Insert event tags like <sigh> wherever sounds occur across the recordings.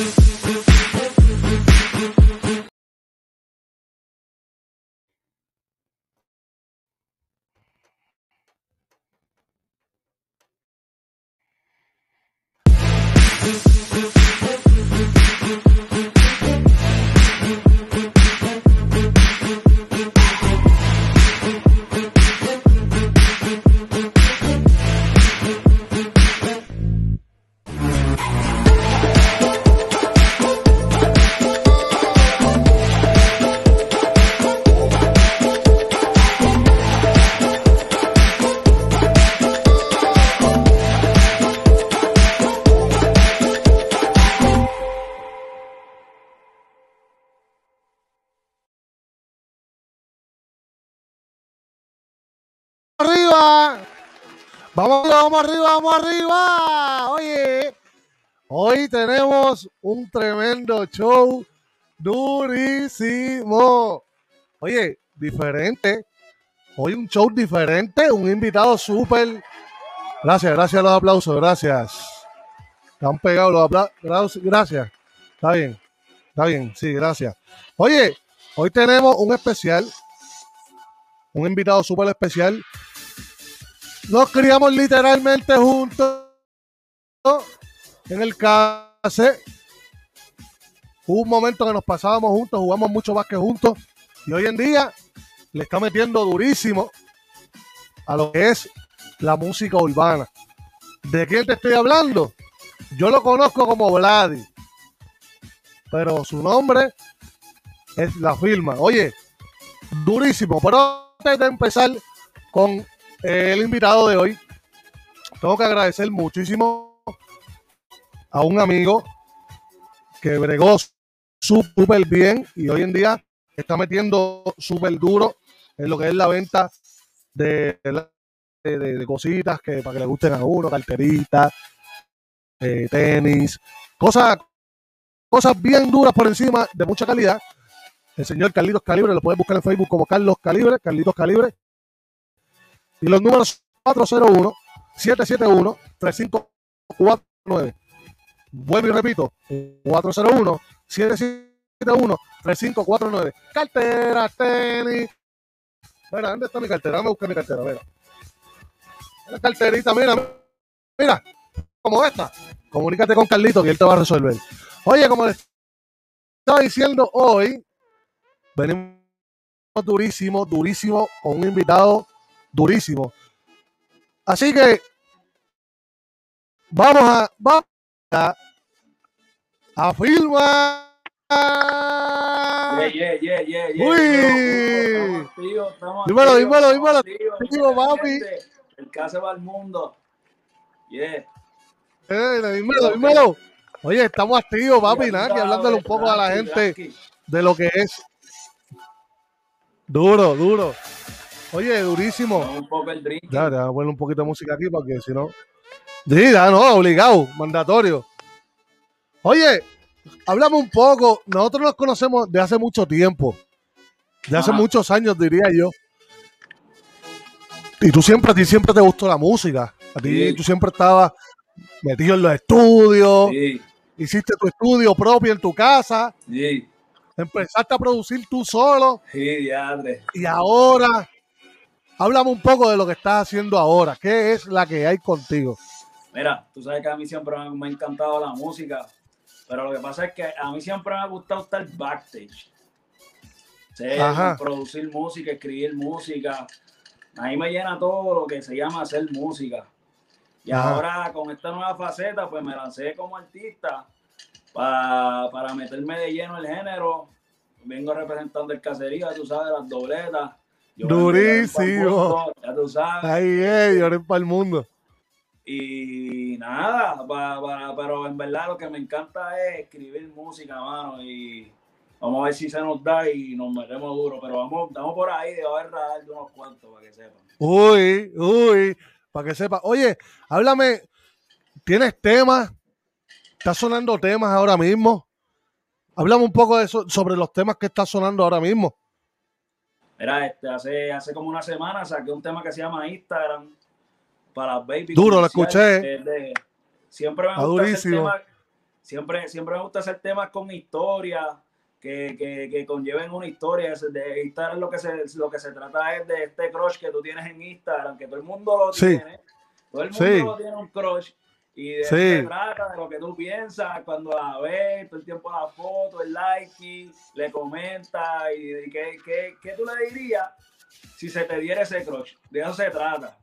arriba. Vamos vamos arriba, vamos arriba. Oye, hoy tenemos un tremendo show durísimo. Oye, diferente. Hoy un show diferente, un invitado súper. Gracias, gracias a los aplausos, gracias. Están pegados los aplausos. Gracias. Está bien, está bien, sí, gracias. Oye, hoy tenemos un especial, un invitado súper especial nos criamos literalmente juntos en el case. Hubo un momento que nos pasábamos juntos, jugamos mucho más que juntos. Y hoy en día le está metiendo durísimo a lo que es la música urbana. ¿De quién te estoy hablando? Yo lo conozco como Vladi. Pero su nombre es la firma. Oye, durísimo. Pero antes de empezar con el invitado de hoy, tengo que agradecer muchísimo a un amigo que bregó súper bien y hoy en día está metiendo súper duro en lo que es la venta de, de, cositas que para que le gusten a uno, carteritas, eh, tenis, cosas, cosas bien duras por encima de mucha calidad. El señor Carlitos Calibre, lo puedes buscar en Facebook como Carlos Calibre, Carlitos Calibre. Y los números 401-771-3549. Vuelvo y repito, 401-771-3549. Cartera, tenis. Mira, ¿dónde está mi cartera? Dame a buscar mi cartera, mira. La carterita, mira, mira, como esta. Comunícate con Carlito que él te va a resolver. Oye, como les estaba diciendo hoy, venimos durísimo, durísimo, con un invitado durísimo. Así que vamos a, vamos a, a filmar. Yeah, yeah, yeah, yeah, Uy. Dímelo, dímelo, dímelo. Digo, papi. El caso va al mundo. Yeah. Eh, dímelo, dímelo. Oye, estamos activos, papi, nada, que hablándole un poco a la gente de lo que es. Duro, duro. Oye, durísimo. Un poco el drink. Voy a poner un poquito de música aquí porque si no. Sí, no, obligado, mandatorio. Oye, hablamos un poco. Nosotros nos conocemos de hace mucho tiempo. De hace Ajá. muchos años, diría yo. Y tú siempre, a ti siempre te gustó la música. A ti, Sí. tú siempre estabas metido en los estudios. Sí, Hiciste tu estudio propio en tu casa. sí, Empezaste a producir tú solo. sí, diadre. Y ahora, háblame un poco de lo que estás haciendo ahora. ¿Qué es la que hay contigo? Mira, tú sabes que a mí siempre me, ha encantado la música, pero lo que pasa es que a mí siempre me ha gustado estar backstage. Sí, producir música, escribir música. A mí me llena todo lo que se llama hacer música. Y Ajá. ahora con esta nueva faceta, pues me lancé como artista para, para meterme de lleno el género. Vengo representando el cacería, tú sabes, las dobletas. Yo Durísimo. Ya tú sabes. Ahí es, lloré para el mundo. Y nada, pa- pa- pero en verdad lo que me encanta es escribir música, mano. Y vamos a ver si se nos da y nos metemos duro. Pero vamos, estamos por ahí, de haber radar de unos cuantos para que sepan. Uy, uy, para que sepa. Oye, háblame, ¿tienes temas? ¿Está sonando temas ahora mismo? Háblame un poco de eso, sobre los temas que está sonando ahora mismo. Mira, este, hace, hace como una semana saqué un tema que se llama Instagram para baby. Duro, lo escuché. Siempre me gusta hacer temas siempre, siempre me gusta hacer temas con historia, que, que, que conlleven una historia. De Instagram lo que, se, lo que se trata es de este crush que tú tienes en Instagram, que todo el mundo lo tiene. Todo el mundo tiene un crush. Y de eso se trata, de lo que tú piensas cuando la ves, todo el tiempo la foto, el like, le comenta y, qué, qué, qué, tú le dirías si se te diera ese crush. De eso se trata.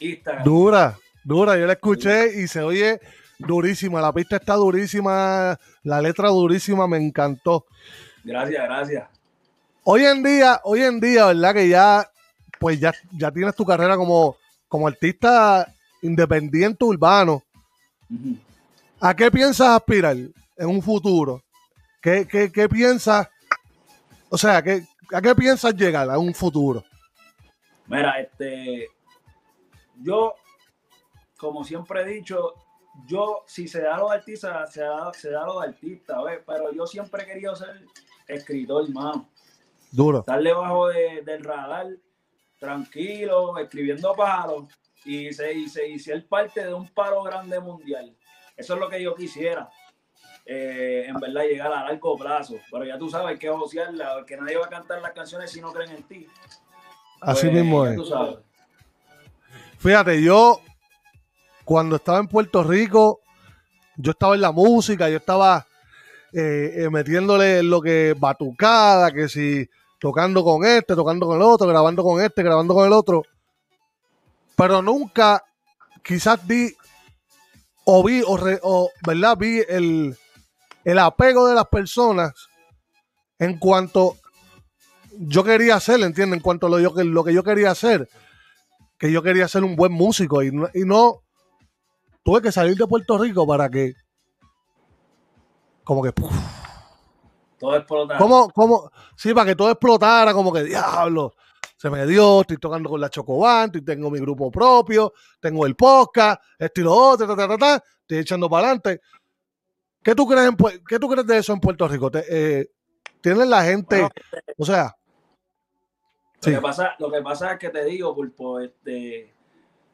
Instagram. Dura, dura. Yo la escuché y se oye durísima. La pista está durísima, la letra durísima, me encantó. Gracias, gracias. Hoy en día, hoy en día, ¿verdad? Que ya, pues ya, ya tienes tu carrera como, como artista independiente urbano. ¿A qué piensas aspirar en un futuro? ¿Qué, qué, piensas? O sea, ¿qué, ¿a qué piensas llegar a un futuro? Mira, este, yo, como siempre he dicho, yo, si se da a los artistas, se da, se da a los artistas, pero yo siempre he querido ser escritor, hermano. Duro. Estar debajo del radar, tranquilo, escribiendo palos y, se, y, se, ser parte de un paro grande mundial. Eso es lo que yo quisiera. Eh, en verdad llegar a largo plazo. Pero ya tú sabes que josearla, que nadie va a cantar las canciones si no creen en ti. Así pues, mismo es. Fíjate, yo cuando estaba en Puerto Rico, yo estaba en la música, yo estaba eh, eh, metiéndole lo que batucada, que si tocando con este, tocando con el otro, grabando con este, grabando con el otro. Pero nunca quizás vi o vi o, ¿verdad? vi el, el apego de las personas en cuanto yo quería hacer, ¿entiendes? En cuanto a lo, yo, lo que yo quería hacer, que yo quería ser un buen músico y y no tuve que salir de Puerto Rico para que. Como que. Todo explotara. Como, como, sí, para que todo explotara, como que diablo. Se me dio, estoy tocando con la Chocoban, tengo mi grupo propio, tengo el podcast, esto y lo otro, estoy echando para adelante. ¿Qué tú crees, en, ¿Qué tú crees de eso en Puerto Rico? Eh, ¿Tienen la gente, o sea... Lo, que pasa, lo que pasa es que te digo, Pulpo, este,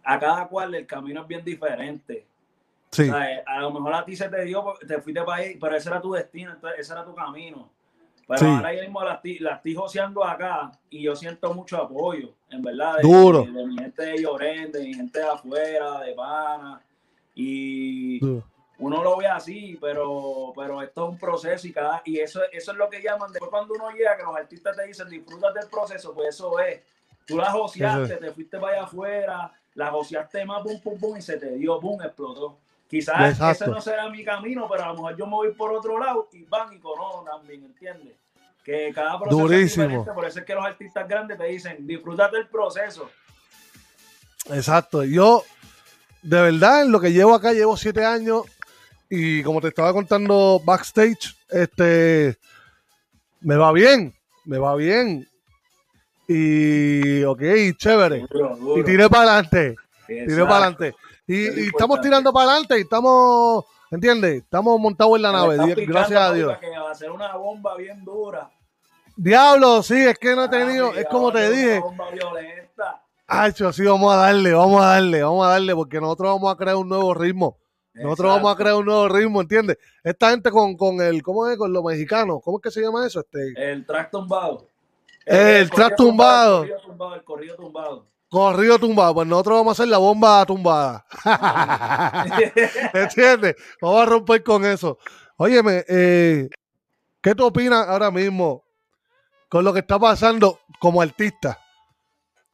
a cada cual el camino es bien diferente. Sí. a lo mejor a ti se te dio, te fuiste para ahí, pero ese era tu destino, ese era tu camino. Pero ahora mismo la, la, estoy joseando acá y yo siento mucho apoyo, en verdad. De, Duro. De, mi gente de Llorente, de mi gente de afuera, de Pana. Y uno lo ve así, pero, pero esto es un proceso y cada y eso, eso es lo que llaman. Después cuando uno llega, que los artistas te dicen disfruta del proceso, pues eso es. Tú la joseaste, te fuiste para allá afuera, la goceaste más, pum, pum, pum, y se te dio, pum, explotó. Quizás ese no será mi camino, pero a lo mejor yo me voy por otro lado y van y conozco también, ¿entiendes? Que cada proceso Durísimo. es diferente, por eso es que los artistas grandes te dicen, disfrútate del proceso. Exacto, yo de verdad en lo que llevo acá llevo siete años y como te estaba contando backstage, este, me va bien, me va bien. Y, ok, chévere. Y tiré para adelante. Tiré para adelante. Y, estamos tirando para adelante y estamos, ¿entiendes? Estamos montados en la nave, gracias a Dios. Que va a ser una bomba bien dura. Diablo, sí, es que no he tenido, es como te dije. Ay, sí, vamos a darle, vamos a darle, vamos a darle, porque nosotros vamos a crear un nuevo ritmo. Nosotros vamos a crear un nuevo ritmo, ¿entiendes? Esta gente con, con el, ¿cómo es? Con los mexicanos, ¿cómo es que se llama eso? Este, el track tumbado. El, track tumbado. El corrido tumbado. Corrido tumbado. Pues nosotros vamos a hacer la bomba tumbada. <laughs> ¿Entiendes? Vamos a romper con eso. Óyeme, eh, ¿qué tú opinas ahora mismo con lo que está pasando como artista?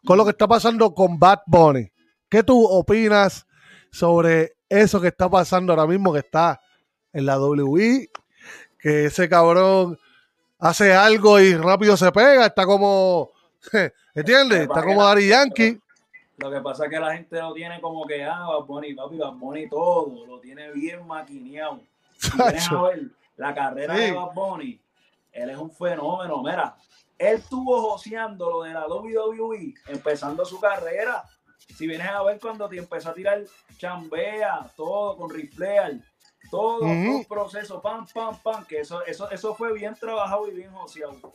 Con lo que está pasando con Bad Bunny. ¿Qué tú opinas sobre eso que está pasando ahora mismo que está en la WI? Que ese cabrón hace algo y rápido se pega, está como, <laughs> ¿entiendes? Está como Dari Yankee. Lo que pasa es que la gente lo tiene como que, ah, Bad Bunny, papi, Bad Bunny todo, lo tiene bien maquineado. Si <laughs> a ver la carrera de Bad Bunny, él es un fenómeno, mira, él estuvo joseando lo de la WWE, empezando su carrera. Si vienes a ver cuando te empezó a tirar chambea, todo con riflear, todo un proceso, pam, pam, pam, que eso, eso, eso fue bien trabajado y bien joseado.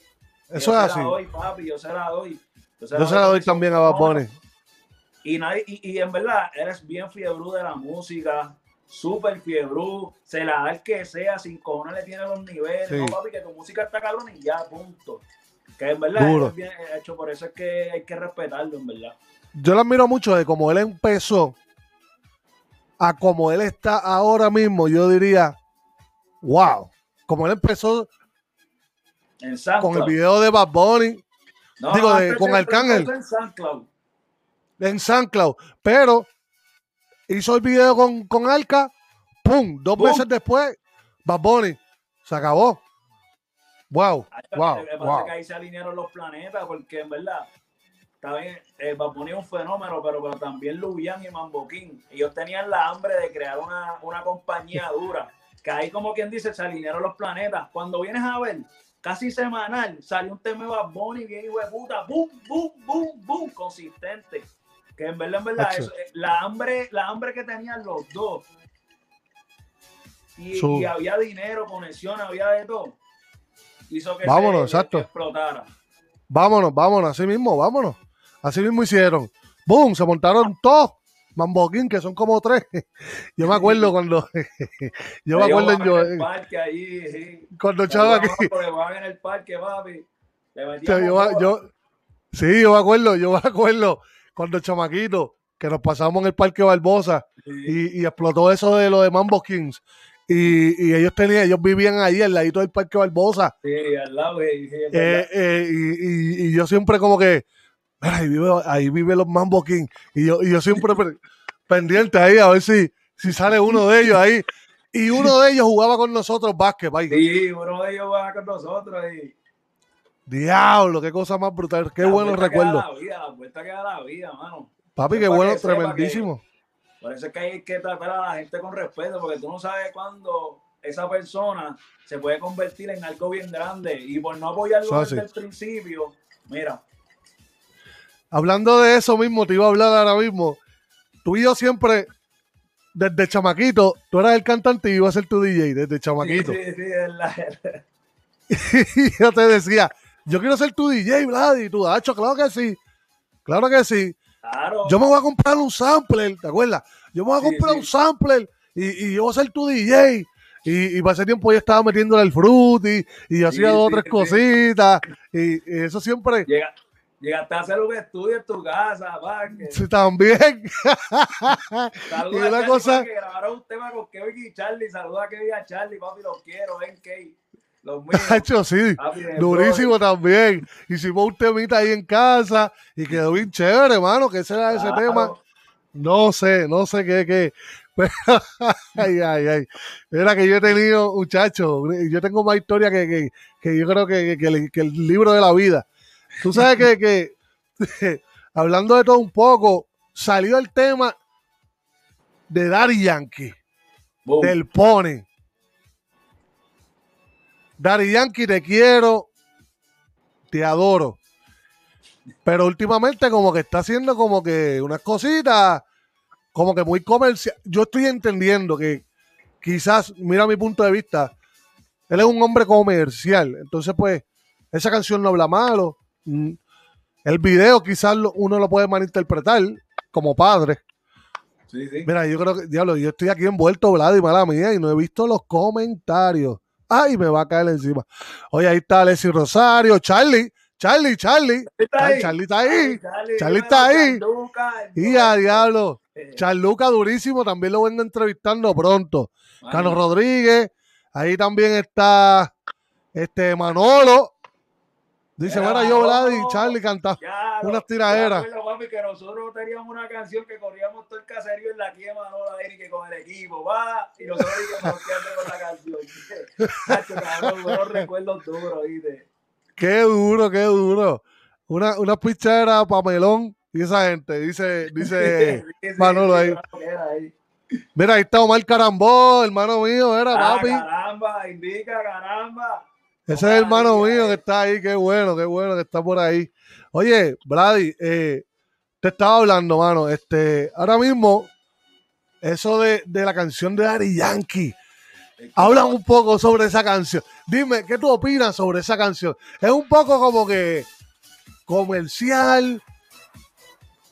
Eso es así. Yo se la doy, papi, yo se la doy. Yo se la, doy, también a Bad Bunny. Y, nadie, y, en verdad, eres bien fiebre de la música. súper fiebrú, se la da el que sea, sin cojones le tiene los niveles, Sí. no papi, que tu música está cabrón y ya, punto. Que en verdad Duro. es bien hecho, por eso es que hay que respetarlo, en verdad. Yo lo admiro mucho de cómo él empezó a como él está ahora mismo. Yo diría, wow. Como él empezó En con el video de Bad Bunny No, digo, de- con Arcángel. En SoundCloud. en SoundCloud, pero hizo el video con, con Alca, ¡pum! Dos ¡Pum! meses después, Bad Bunny. Se acabó. Wow, Ahí- wow, que pasa wow. que ahí se alinearon los planetas, porque en verdad, está bien, eh, Bad Bunny es un fenómeno, pero, pero también Lubian y Mambo King. Ellos tenían la hambre de crear una, una compañía dura, que ahí como quien dice, se alinearon los planetas. Cuando vienes a ver, casi semanal, salió un tema de Bad Bunny bien hijo de puta, boom, boom, boom, boom, consistente. Que en verdad, en verdad, eso, eh, la hambre, la hambre que tenían los dos. Y, había dinero, conexión, había de todo. Hizo que, Vámonos, se, exacto. que explotara. Vámonos, vámonos, así mismo, vámonos. Así mismo hicieron. ¡Boom! Se montaron todos. Mamboquín, que son como tres. <laughs> Yo me acuerdo cuando. <laughs> yo me acuerdo yo. en el parque sí. Cuando jugaban en el parque, papi. Yo, sí, yo me acuerdo, yo me acuerdo cuando chamaquito que nos pasamos en el Parque Barbosa Sí. y, y explotó eso de lo de Mambo Kings. Y, y ellos tenían, ellos vivían ahí al ladito del Parque Barbosa. Sí, al lado, sí, Eh, eh, y, yo siempre como que, "Mira, ahí vive, ahí vive los Mambo Kings. Y yo, y yo siempre pe- pendiente ahí a ver si, si sale uno de ellos ahí. Y uno de ellos jugaba con nosotros básquet, ahí. Sí, uno de ellos va con nosotros y Diablo, qué cosa más brutal. Qué buenos que recuerdos. La vida, la vuelta que da la vida, mano. Papi, qué bueno, que tremendísimo. Por eso es que hay que tratar a la gente con respeto, porque tú no sabes cuándo esa persona se puede convertir en algo bien grande. Y por no apoyarlo desde el principio, mira, Hablando de eso mismo, te iba a hablar ahora mismo. Tú y yo siempre, desde chamaquito, tú eras el cantante y iba a ser tu DJ, desde chamaquito. Sí, sí, sí, es y <laughs> yo te decía, yo quiero ser tu DJ, Vlad, y tú, Hacho, claro que sí. Claro que sí. claro. Yo me voy a comprar un sampler, ¿te acuerdas? Yo me voy a Sí, comprar sí. un sampler y, y yo voy a ser tu DJ. Y, y para ese tiempo yo estaba metiéndole el fruity y yo Sí, hacía dos o tres cositas. Y, y eso siempre, Llega, llegaste a hacer un estudio en tu casa, pa, que sí, también. saluda y a una Charlie, cosa- que grabaron un tema con Kevin y Charlie, saluda a Kevin y a Charlie, papi, los quiero, ven, Kevin, los Hacho, sí. papi, Durísimo también. Hicimos un temita ahí en casa y quedó bien chévere, hermano, que ese era ese Claro. tema. No sé, no sé qué, qué. <laughs> Pero, ay, ay, ay. Mira que yo he tenido, muchacho, yo tengo más historia que, que, que yo creo que, que el libro de la vida. Tú sabes que, que <laughs> hablando de todo un poco, salió el tema de Daddy Yankee, Boom. del Pony. Daddy Yankee, te quiero, te adoro. Pero últimamente como que está haciendo como que unas cositas como que muy comercial. Yo estoy entendiendo que quizás, mira mi punto de vista, él es un hombre comercial. Entonces, pues, esa canción no habla malo. Mm, El video quizás uno lo puede malinterpretar como padre. Sí, sí. Mira, yo creo que, diablo, yo estoy aquí envuelto, Vlad, y mala mía, y no he visto los comentarios. Ay, me va a caer encima. Oye, ahí está Alessi Rosario, Charlie, Charlie, Charlie. ¿Está Ay, Charlie está ahí. Charlie, está ahí. Charluca, Y a diablo. Eh, Charluca durísimo, también lo vengo entrevistando pronto. mano, Cano Rodríguez, ahí también está este Manolo. Dice, mira, yo, Vlad y Manolo. Charlie canta. ya, unas tiraderas. papi, que nosotros teníamos una canción que corríamos todo el caserío en la quema, no la Eric con el equipo, va, y nosotros íbamos con la canción. <laughs> Nacho, cabrón, buenos recuerdos duros, ¿viste? Qué duro, qué duro. Una, una pichera, pamelón y esa gente. Dice, dice, <laughs> Sí, sí, Manolo claro que ahí. mira, ahí está Omar Carambó, hermano mío, era Ah, papi. caramba, indica, caramba. Ese es el hermano mío que está ahí, qué bueno, qué bueno que está por ahí. Oye, Brady, eh, te estaba hablando, mano. Este, ahora mismo, eso de, de la canción de Daddy Yankee. Hablan un poco sobre esa canción. Dime, ¿qué tú opinas sobre esa canción? Es un poco como que comercial.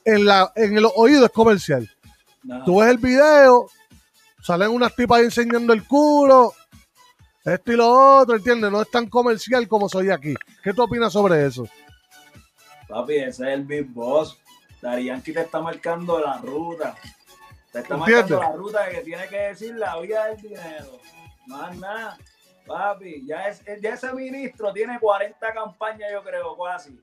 En, la, en el oído es comercial. No. Tú ves el video, Salen unas tipas ahí enseñando el culo. Esto y lo otro, ¿entiendes? No es tan comercial como soy aquí. ¿Qué tú opinas sobre eso? Papi, ese es el Big Boss. Dari Yankee te está marcando la ruta. Te está marcando la ruta que tiene que decir la vida del dinero. Más nada. Papi, ya, es, ya ese ministro tiene 40 campañas, yo creo, casi.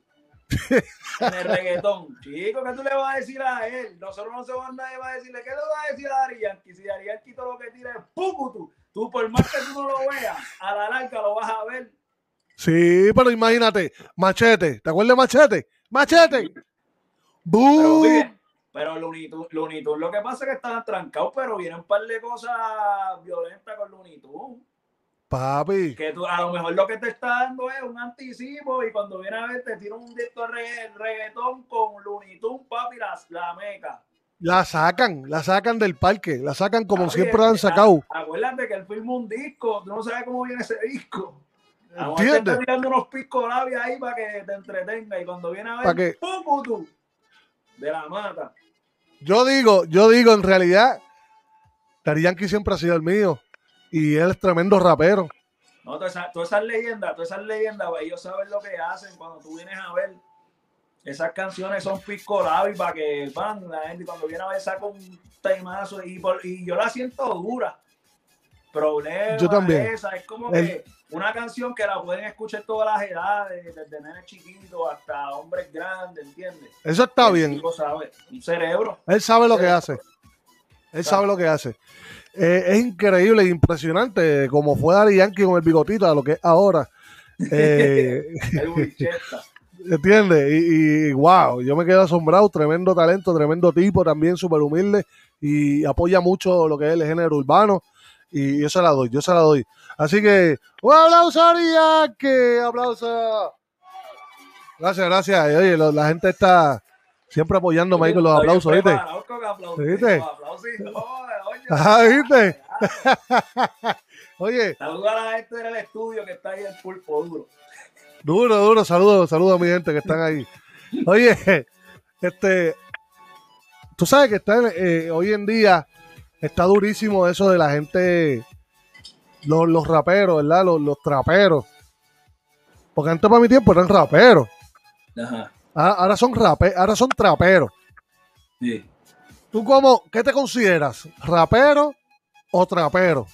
<laughs> en el reggaetón. Chico, ¿qué tú le vas a decir a él? Nosotros no sabemos nadie va a decirle. ¿Qué le vas a decir a Dari Yankee? Si Dari Yankee todo lo que tira es pucutu. Tú, por más que tú no lo veas, a la larga lo vas a ver. Sí, pero imagínate, Machete. ¿Te acuerdas de Machete? ¡Machete! ¡Bú! Pero Looney Tunes, lo que pasa es que estaban trancados, pero vienen un par de cosas violentas con Looney Tunes. Papi. Que tú, a lo mejor lo que te está dando es un anticipo y cuando viene a ver te tira un disco de reggaetón con Looney Tunes, papi, la, la meca. La sacan, la sacan del parque, la sacan como siempre la han sacado. Acuérdate que él filmó un disco, tú no sabes cómo viene ese disco. ¿Entiendes? Te está tirando unos pisco labios ahí para que te entretenga y cuando viene a ver, ¡pum, tú! De la mata. Yo digo, yo digo, en realidad, Dari siempre ha sido el mío y él es tremendo rapero. No, todas esas, todas leyendas, todas esas leyendas, ellos saben lo que hacen cuando tú vienes a ver. Esas canciones son pisco y para que van, la gente cuando viene a ver saca un temazo y, y yo la siento dura. Problema yo también. esa, es como que una canción que la pueden escuchar todas las edades, desde nenes chiquitos hasta hombres grandes, ¿entiendes? Eso está bien. Sabe, un cerebro. Él sabe lo que hace. Él sabe lo que hace. Eh, es increíble e impresionante como fue Dari Yankee con el bigotito a lo que es ahora. <laughs> Eh, ¿Entiendes? Y, y, wow, yo me quedo asombrado, tremendo talento, tremendo tipo, también súper humilde y apoya mucho lo que es el género urbano y yo se la doy, yo se la doy. Así que, un aplauso a que aplauso. Gracias, gracias. Oye, la gente está siempre apoyándome ahí con los aplausos, ¿viste? ¿Viste? Ajá, ¿viste? Oye. <laughs> Saludos a la gente del estudio que está ahí en pulpo duro. Duro, duro, saludos, saludos a mi gente que están ahí. Oye, este, tú sabes que está eh, hoy en día está durísimo eso de la gente, los, raperos, ¿verdad? Los, traperos. Porque antes para mi tiempo eran raperos. Ajá. Ah, ahora son rape, ahora son traperos. Sí. ¿Tú cómo, qué te consideras? ¿Rapero o trapero?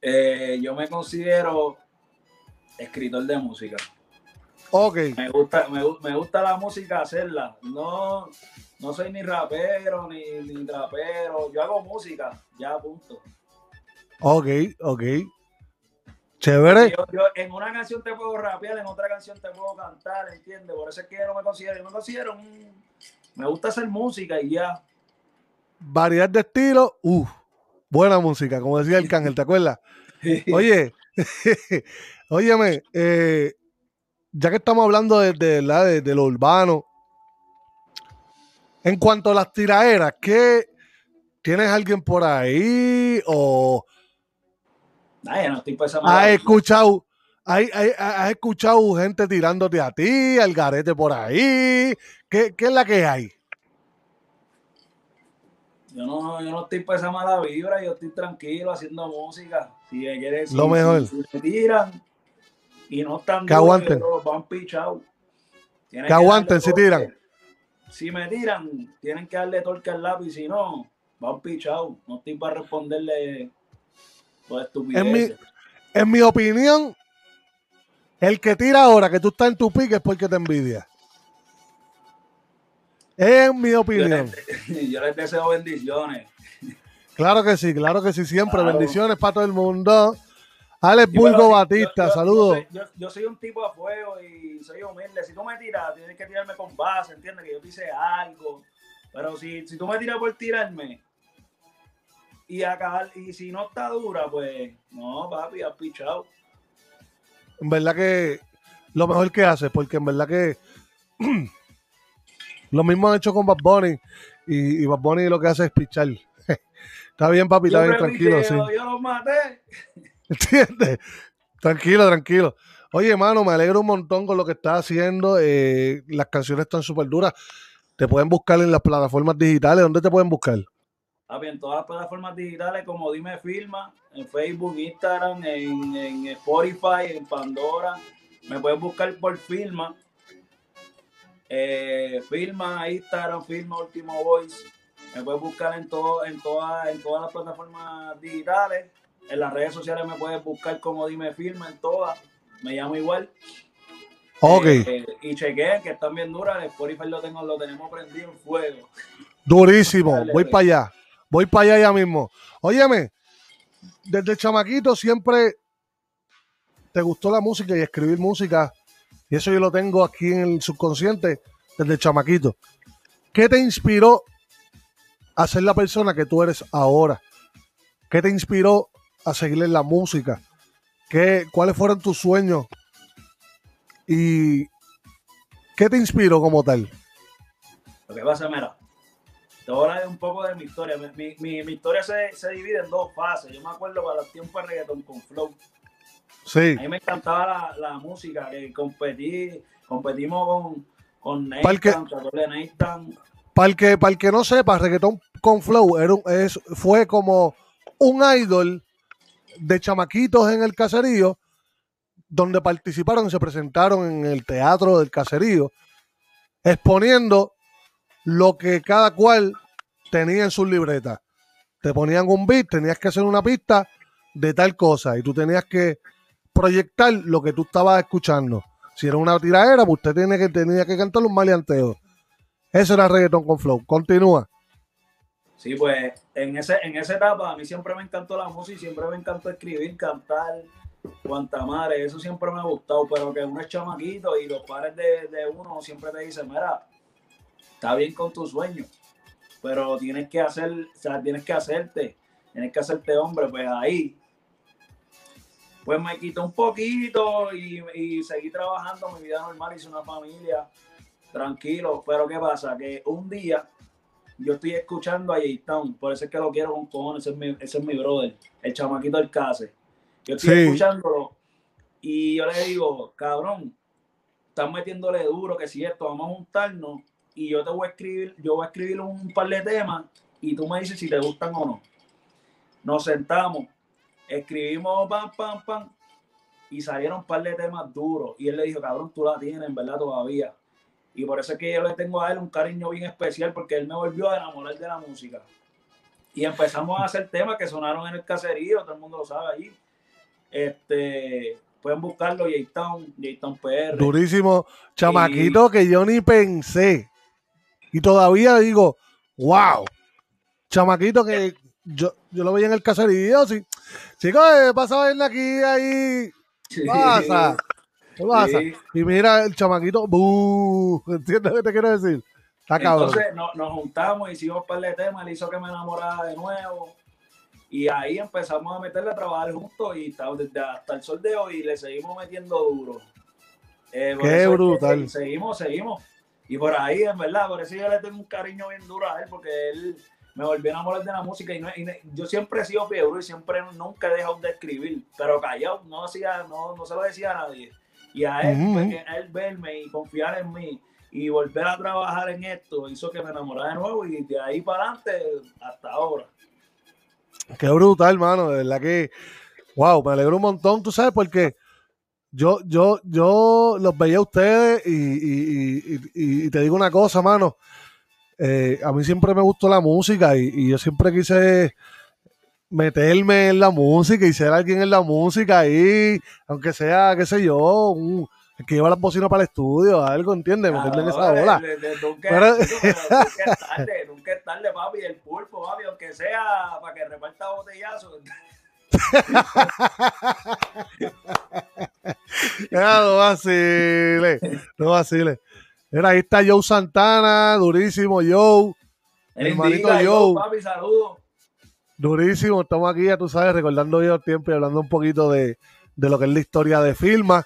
Eh, yo me considero escritor de música. Ok. Me gusta, me, me gusta la música hacerla. No, no soy ni rapero ni, ni trapero. Yo hago música, ya punto. Ok, ok. Chévere. Yo, en una canción te puedo rapear, en otra canción te puedo cantar, ¿entiendes? Por eso es que yo no me considero, yo me considero un... Me gusta hacer música y ya. Variedad de estilo, uff, buena música, como decía el <laughs> cángel, ¿te acuerdas? Oye, <laughs> óyeme, eh, ya que estamos hablando de, de, de lo urbano, en cuanto a las tiraderas, ¿qué tienes alguien por ahí o Ay, no estoy has escuchado hay, has escuchado gente tirándote a ti, al garete por ahí? ¿Qué, es la que hay? Yo no, yo no estoy para esa mala vibra, yo estoy tranquilo haciendo música. Si me quieres lo mejor. Si, tiran y no están que aguanten. van pichados. Que aguanten si tiran si me tiran, tienen que darle torque al lápiz, si no, va un pichado. No estoy para responderle por estupidez. En mi, en mi opinión, el que tira ahora que tú estás en tu pique es porque te envidia. En mi opinión. <laughs> Yo les, deseo bendiciones. Claro que sí, claro que sí, siempre. Bendiciones para todo el mundo. Alex Bulgo Batista, saludos. Yo, soy un tipo de fuego y soy humilde. Si tú me tiras, tienes que tirarme con base, ¿entiendes? Que yo te hice algo. Pero si, si tú me tiras por tirarme y acabar, y si no está dura, pues no, papi, has pichado. En verdad que lo mejor que hace, porque en verdad que <clears throat> lo mismo han hecho con Bad Bunny y, y Bad Bunny lo que hace es pichar. Está bien, papi, está bien, tranquilo. sí. Yo los maté. <laughs> ¿Entiendes? Tranquilo, tranquilo. Oye, mano, me alegro un montón con lo que estás haciendo. Eh, las canciones están súper duras. Te pueden buscar en las plataformas digitales. ¿Dónde te pueden buscar? Papi, en todas las plataformas digitales como Dime Filma, en Facebook, Instagram, en, en Spotify, en Pandora. Me puedes buscar por Filma. Eh, Filma, Instagram, Filma, Último Voice. Me puedes buscar en, todo, en, todas en todas las plataformas digitales. En las redes sociales me puedes buscar como Dime Filma en todas. Me llamo igual. Ok. Eh, y chequeen que están bien duras. El Spotify lo, tengo, lo tenemos prendido en fuego. Durísimo. Dale, Voy para allá. Voy para allá ya mismo. Óyeme, desde chamaquito siempre te gustó la música y escribir música. Y eso yo lo tengo aquí en el subconsciente desde chamaquito. ¿Qué te inspiró a ser la persona que tú eres ahora? ¿Qué te inspiró a seguir en la música? ¿Qué, ¿Cuáles fueron tus sueños? ¿Y qué te inspiró como tal? Lo que pasa, mira, te voy a hablar un poco de mi historia. Mi, mi- historia se, se divide en dos fases. Yo me acuerdo para los tiempos de reggaeton con Flow. Sí. A mí me encantaba la, la música, que competí, competimos con, con ¿Cuál que- Nathan, ¿te acuerdas de Nathan? Para el que, para el que no sepa, reggaetón con flow era es, fue como un idol de chamaquitos en el caserío, donde participaron se presentaron en el teatro del caserío, exponiendo lo que cada cual tenía en sus libretas. Te ponían un beat, tenías que hacer una pista de tal cosa y tú tenías que proyectar lo que tú estabas escuchando. Si era una tiradera, pues usted tiene que, tenía que cantar un maleanteo. Eso era reggaetón con flow. Continúa. Sí, pues en, ese, en esa etapa a mí siempre me encantó la música siempre me encantó escribir, cantar, cuanta madre, eso siempre me ha gustado, pero que uno es chamaquito y los padres de, de uno siempre te dicen, mira, está bien con tus sueños, pero tienes que hacer, o sea, tienes que hacerte, tienes que hacerte hombre, pues ahí, pues me quité un poquito y, y seguí trabajando mi vida normal, hice una familia, tranquilo, pero ¿qué pasa? Que un día yo estoy escuchando a J-Town, por eso es que lo quiero con cojones, ese es mi, ese es mi brother, el chamaquito del case. Yo estoy Sí. escuchándolo y yo le digo, cabrón, estás metiéndole duro, que si esto, vamos a juntarnos y yo te voy a escribir, yo voy a escribir un par de temas y tú me dices si te gustan o no. Nos sentamos, escribimos pam, pam, pam y salieron un par de temas duros y él le dijo, cabrón, tú la tienes, en verdad, todavía. Y por eso es que yo le tengo a él un cariño bien especial porque él me volvió a enamorar de la música. Y empezamos a hacer temas que sonaron en el caserío, todo el mundo lo sabe allí. Este, pueden buscarlo, J-Town, J-Town PR. Durísimo. Chamaquito que yo ni pensé. Y todavía digo, wow. Chamaquito que yo, yo lo veía en el caserío. Sí. Chicos, ¿qué pasa verle aquí, ahí? Sí. ¿Qué pasa? ¿Qué pasa? Sí. Y mira el chamaquito, ¡buh! ¿entiendes lo que te quiero decir? Está cabrón. Entonces no- nos juntamos, hicimos un par de temas, él hizo que me enamorara de nuevo. Y ahí empezamos a meterle a trabajar juntos y hasta, desde hasta el sol de hoy le seguimos metiendo duro. Eh, Qué eso es que brutal. Seguimos, seguimos. Y por ahí, en verdad, por eso yo le tengo un cariño bien duro a él, porque él me volvió a enamorar de la música y, no- y yo siempre he sido fiebre y siempre nunca he dejado de escribir, pero callado, no, hacía, no, no se lo decía a nadie. Y a él, pues, a él verme y confiar en mí y volver a trabajar en esto hizo que me enamorara de nuevo y de ahí para adelante hasta ahora. Qué brutal, mano. De verdad que, wow, me alegro un montón. Tú sabes, porque yo, yo, yo los veía a ustedes y, y- y- y- y te digo una cosa, mano. Eh, a mí siempre me gustó la música y yo siempre quise meterme en la música y ser alguien en la música ahí, aunque sea, qué sé yo, un, el que lleva las bocinas para el estudio, algo, ¿entiendes? Meterme en esa Ahora, ola. de- de- nunca, Pero- <laughs> nunca es tarde, nunca es tarde, papi, el pulpo, papi, aunque sea para que reparta botellazos. <laughs> Ya, no vacile, no vacile. Mira, ahí está Joe Santana, durísimo, Joe, El hermanito Joe. papi, saludos. Durísimo. Estamos aquí, ya tú sabes, recordando viejos tiempos y hablando un poquito de, de lo que es la historia de Filma.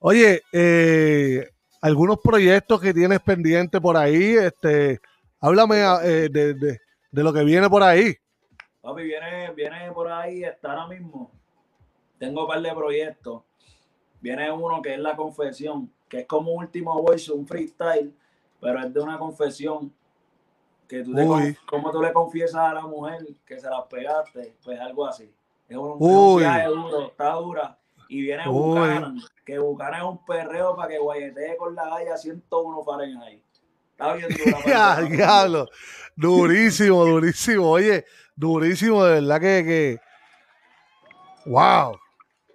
Oye, eh, algunos proyectos que tienes pendiente por ahí, este, háblame eh, de, de- de lo que viene por ahí. Papi, viene, viene por ahí, está ahora mismo. Tengo un par de proyectos. Viene uno que es La Confesión, que es como Último Voice, un freestyle, pero es de una confesión. Que tú te, como tú le confiesas a la mujer que se las pegaste, pues algo así. Es un, un viaje duro, está dura. Y viene Buchanan, que Buchanan es un perreo para que guayetee con la galla 101 Fahrenheit. Está bien dura. <laughs> Diablo. Durísimo, durísimo. Oye, durísimo, de verdad que, que... Wow.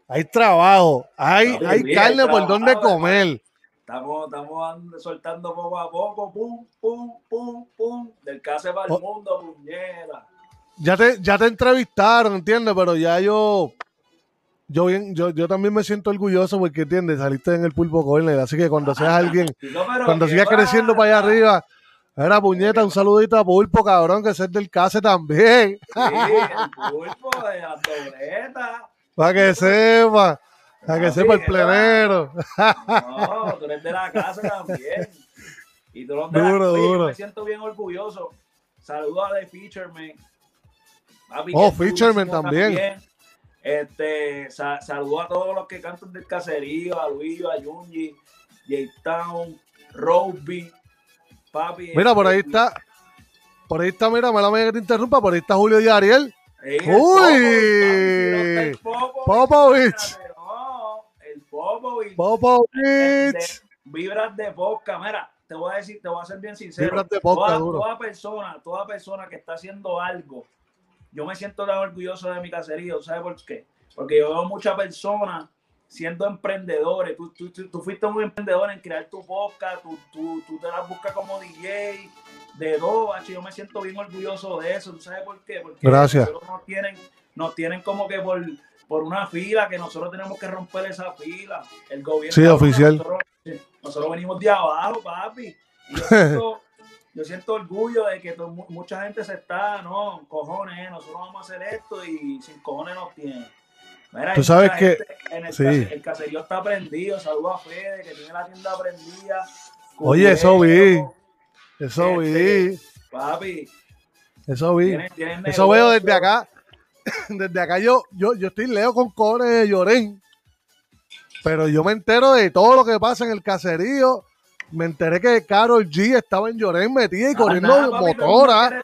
Hay trabajo, hay, hay carne por donde comer. Estamos, estamos soltando poco a poco, pum, pum, pum, pum, del case para el oh. mundo, puñera. Ya te, ya te entrevistaron, ¿entiendes? Pero ya yo, yo, bien, yo, yo también me siento orgulloso porque, ¿entiendes? Saliste en el pulpo corner, así que cuando seas alguien, cuando sigas creciendo para allá arriba, era puñeta, un saludito a Pulpo, cabrón, que es del case también. Sí, el Pulpo de la <laughs> Para que sepa. Para que sepa el plenero. No, tú eres de la casa también. Y tú eres de duro, la duro. me siento bien orgulloso. Saludos a The Featureman. oh, Featureman también. Este, saludos a todos los que cantan del caserío, a Luis, a Junji, J-Town, Roby, papi. Mira, por ahí este, está. Por ahí está, mira, me la me que te interrumpa, por ahí está Julio y Ariel. ¡Uy! Popovich. Popovich. Popovich. Vibras de boca. Mira, te voy a decir, te voy a ser bien sincero. Vibras de toda, toda, persona, toda persona que está haciendo algo, yo me siento tan orgulloso de mi caserío. ¿Sabes por qué? Porque yo veo muchas personas siendo emprendedores. Tú, tú, tú, fuiste un emprendedor en crear tu podcast, tú, tú, tú te las buscas como DJ de dos, yo me siento bien orgulloso de eso. ¿Tú sabes por qué? Porque Gracias. nos tienen, nos tienen como que por por una fila que nosotros tenemos que romper esa fila. El gobierno. Sí, oficial. Nosotros, venimos de abajo, papi. <laughs> yo siento, orgullo de que mucha gente se está, no, cojones, nosotros vamos a hacer esto y sin cojones nos tienen. Mira, Tú sabes que en el, sí. el, caserío está prendido. Saludos a Fede, que tiene la tienda prendida. Oye, eso vi. Eso vi. Papi. Eso vi. eso veo desde acá. <laughs> desde acá yo, yo, yo estoy leo con cobre de Llorén. Pero yo me entero de todo lo que pasa en el caserío. Me enteré que Carol G estaba en Llorén metida y corriendo motora.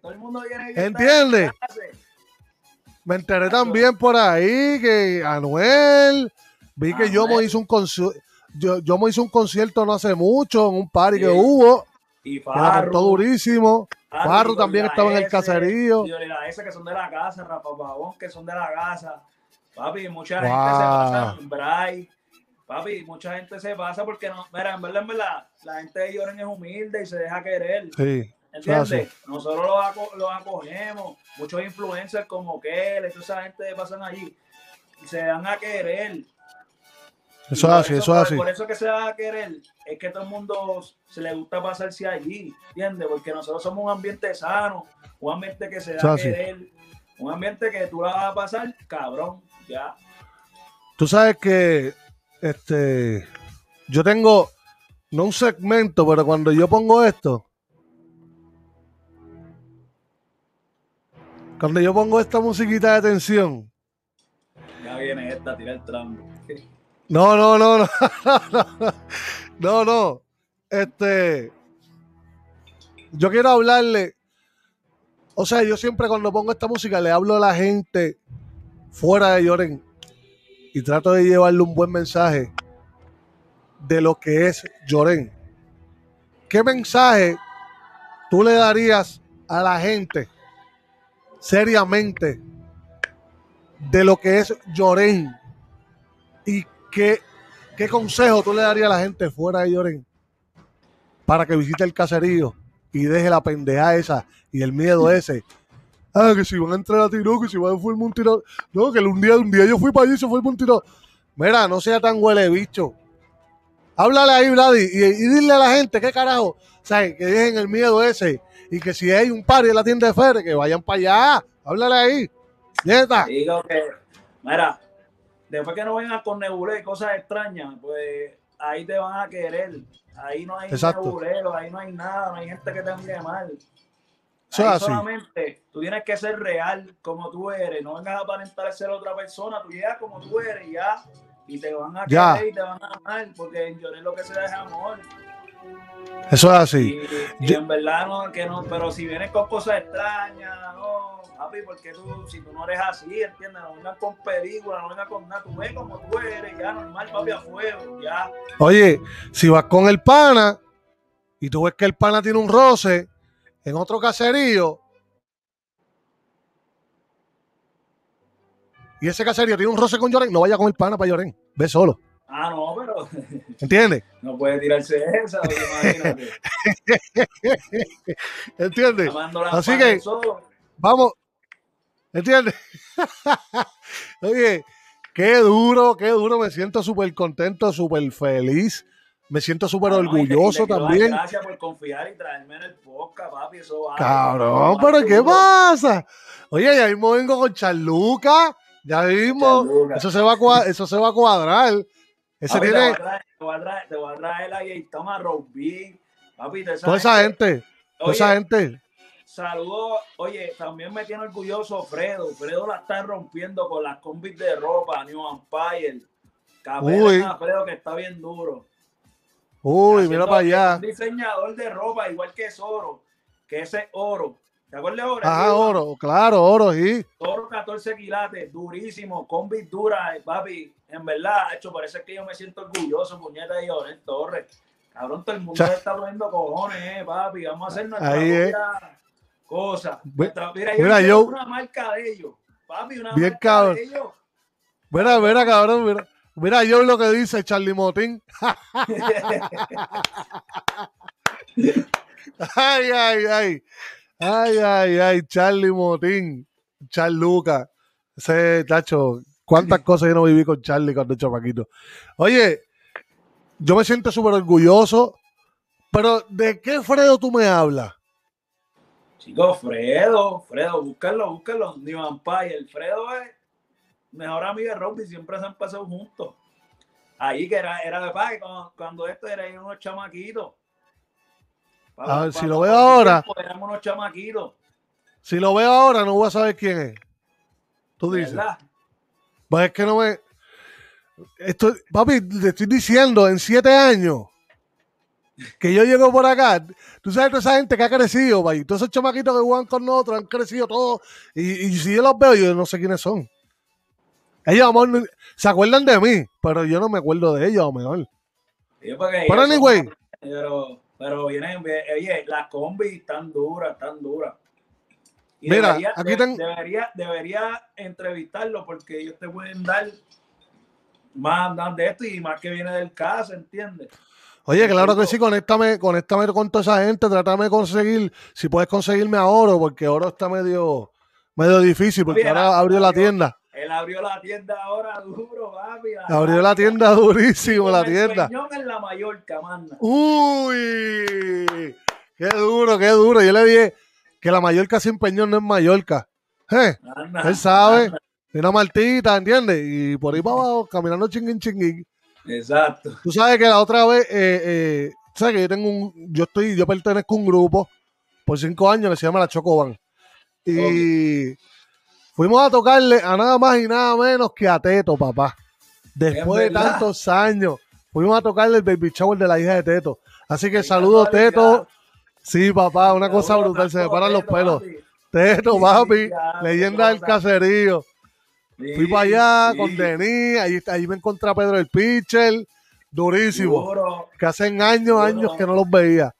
Todo el mundo ¿Entiendes? Me enteré también por ahí que Anuel, vi que yo me hizo un concierto, yo, yo me hice un concierto no hace mucho en un party que hubo. Y Farro. durísimo. Farro también estaba en el caserío. Y la S que son de la casa, Rafa Pavón que son de la casa. Papi, mucha gente se pasa en Bray. Papi, mucha gente se pasa porque no, mira, en verdad, en verdad, la gente de Lloren es humilde y se deja querer. Sí. ¿Entiendes? Nosotros los, acogemos. Muchos influencers como que toda esa gente pasan allí y se dan a querer. Eso es así, eso, es así. Por eso que se va a querer es que todo el mundo se le gusta pasarse allí, ¿entiendes? Porque nosotros somos un ambiente sano, un ambiente que se da a querer, un ambiente que tú la vas a pasar, cabrón, ya. Tú sabes que este yo tengo no un segmento, pero cuando yo pongo esto, Cuando yo pongo esta musiquita de tensión. Ya viene esta, tira el tramo. No, no, no, no. <laughs> No, no. Este. Yo quiero hablarle. O sea, yo siempre cuando pongo esta música le hablo a la gente fuera de Lloren y trato de llevarle un buen mensaje de lo que es Lloren. ¿Qué mensaje tú le darías a la gente seriamente de lo que es Lloren y qué, qué consejo tú le darías a la gente fuera de Lloren para que visite el caserío y deje la pendeja esa y el miedo ese. Ah, que si van a entrar a tiro, que si van a fue un tiro. No, que un día, un día yo fui para allí y se fue un tiro. Mira, no sea tan huele bicho. Háblale ahí, Vladi, y, dile a la gente, ¿qué carajo? O sea, que dejen el miedo ese y que si hay un par en la tienda de Fere, que vayan para allá. Háblale ahí. Neta. Digo que, mira, después que no vengan con nebulé y cosas extrañas, pues ahí te van a querer. Ahí no hay nebulero, ahí no hay nada, no hay gente que te hable mal. Ahí solamente tú tienes que ser real como tú eres, no vengas a aparentar ser otra persona, tú llegas como tú eres ya y te van a querer y te van a amar, porque en Lloré lo que se da es amor. Eso es así. Y, y en verdad no, que no, pero si vienes con cosas extrañas, no, papi, porque tú, si tú no eres así, ¿entiendes? No vengas con películas, no vengas con nada, tú ves como tú eres, ya normal, papi, a fuego, ya. Oye, si vas con el pana y tú ves que el pana tiene un roce en otro caserío y ese caserío tiene un roce con Lloren, no vaya con el pana para Lloren, ve solo. Ah, no, pero <laughs> ¿Entiendes? no puede tirarse esa, imagínate. <laughs> ¿Entiendes? Así que-. Vamos. ¿Entiendes? <laughs> Oye, qué duro, qué duro. Me siento súper contento, súper feliz. Me siento súper Ah, no, y te- y orgulloso te también. Gracias por confiar y traerme en el podcast, papi, eso va. Cabrón, pero ¿qué pasa? Oye, ya mismo vengo con Charluca. Ya mismo. Charluca. Eso se va a, eso se va a cuadrar. Ese Papi, tiene Te voy a traer, te voy a traer, te voy a traer Robin, papi, toda esa toda esa gente. Toda esa gente. Saludos, oye, también me tiene orgulloso Fredo. Fredo la está rompiendo con las combis de ropa, New Empire. Uy. Capela a Fredo que está bien duro. Uy, Haciendo- mira para allá. Un diseñador de ropa, igual que Zoro, que ese es oro. ¿Te acuerdas de oro? Ajá, oro. Claro, oro, sí. Oro 14 quilates, durísimo, combis duras, papi. En verdad, hecho, parece que yo me siento orgulloso, puñeta de Llorén Torres. Cabrón, todo el mundo está poniendo cojones, eh, papi. Vamos a hacer nuestra propia cosa. Nuestra- mira, mira, yo yo- una marca de ellos. Papi, una Bien, marca cabrón. de ellos. Mira, mira, cabrón, mira. Mira yo lo que dice Charlie Motín. <laughs> Ay, ay, ay. Ay, ay, ay, Charlie Motín. Charluca. Ese tacho. ¿Cuántas <laughs> cosas yo no viví con Charlie cuando era chamaquito? Oye, yo me siento súper orgulloso. Pero, ¿de qué Fredo tú me hablas? Chicos, Fredo, Fredo, búscalo, búscalo. New Empire. El Fredo es mejor amigo de Robin, siempre se han pasado juntos. Ahí que era, era de paz, cuando, cuando esto era unos chamaquitos. A ver, si lo veo ahora. Éramos unos chamaquitos. Si lo veo ahora, no voy a saber quién es. Tú dices. ¿verdad? Pues es que no me. Esto, papi, te estoy diciendo, en siete años que yo llego por acá, tú sabes toda esa gente que ha crecido, papi, todos esos chamaquitos que juegan con nosotros han crecido todos, y, y si yo los veo, yo no sé quiénes son. Ellos, amor, se acuerdan de mí, pero yo no me acuerdo de ellos, a lo mejor. Pero anyway. Pero, pero vienen, oye, las combis están duras, están duras. Y Mira, debería, aquí ten- debería, debería entrevistarlo porque ellos te pueden dar más, de esto y más que viene del caso, ¿entiendes? Oye, claro que sí, conéctame, conéctame con toda esa gente, trátame de conseguir, si puedes conseguirme a oro, porque oro está medio, medio difícil, porque ahora abrió la tienda. Él abrió la tienda ahora duro, papi. Abrió la tienda durísimo, la tienda. En la Mallorca, manda. Uy, qué duro, qué duro. Yo le dije que la Mallorca sin peñón no es Mallorca. Eh, Anda. él sabe, tiene una martita, ¿entiendes? Y por ahí para abajo, caminando chinguín, chinguín. Exacto. Tú sabes que la otra vez, eh, eh, sabes que yo tengo un, yo estoy, yo pertenezco a un grupo por cinco años que se llama La Chocoban. Y fuimos a tocarle a nada más y nada menos que a Teto, papá. Después de tantos años, fuimos a tocarle el baby shower de la hija de Teto. Así que saludos. Teto. Sí, papá, una cosa brutal, se me paran los pelos. Teto, papi, leyenda del caserío. Fui para allá con Denis, ahí, ahí me encontré a Pedro el Pitcher, durísimo que hacen años, años que no los veía.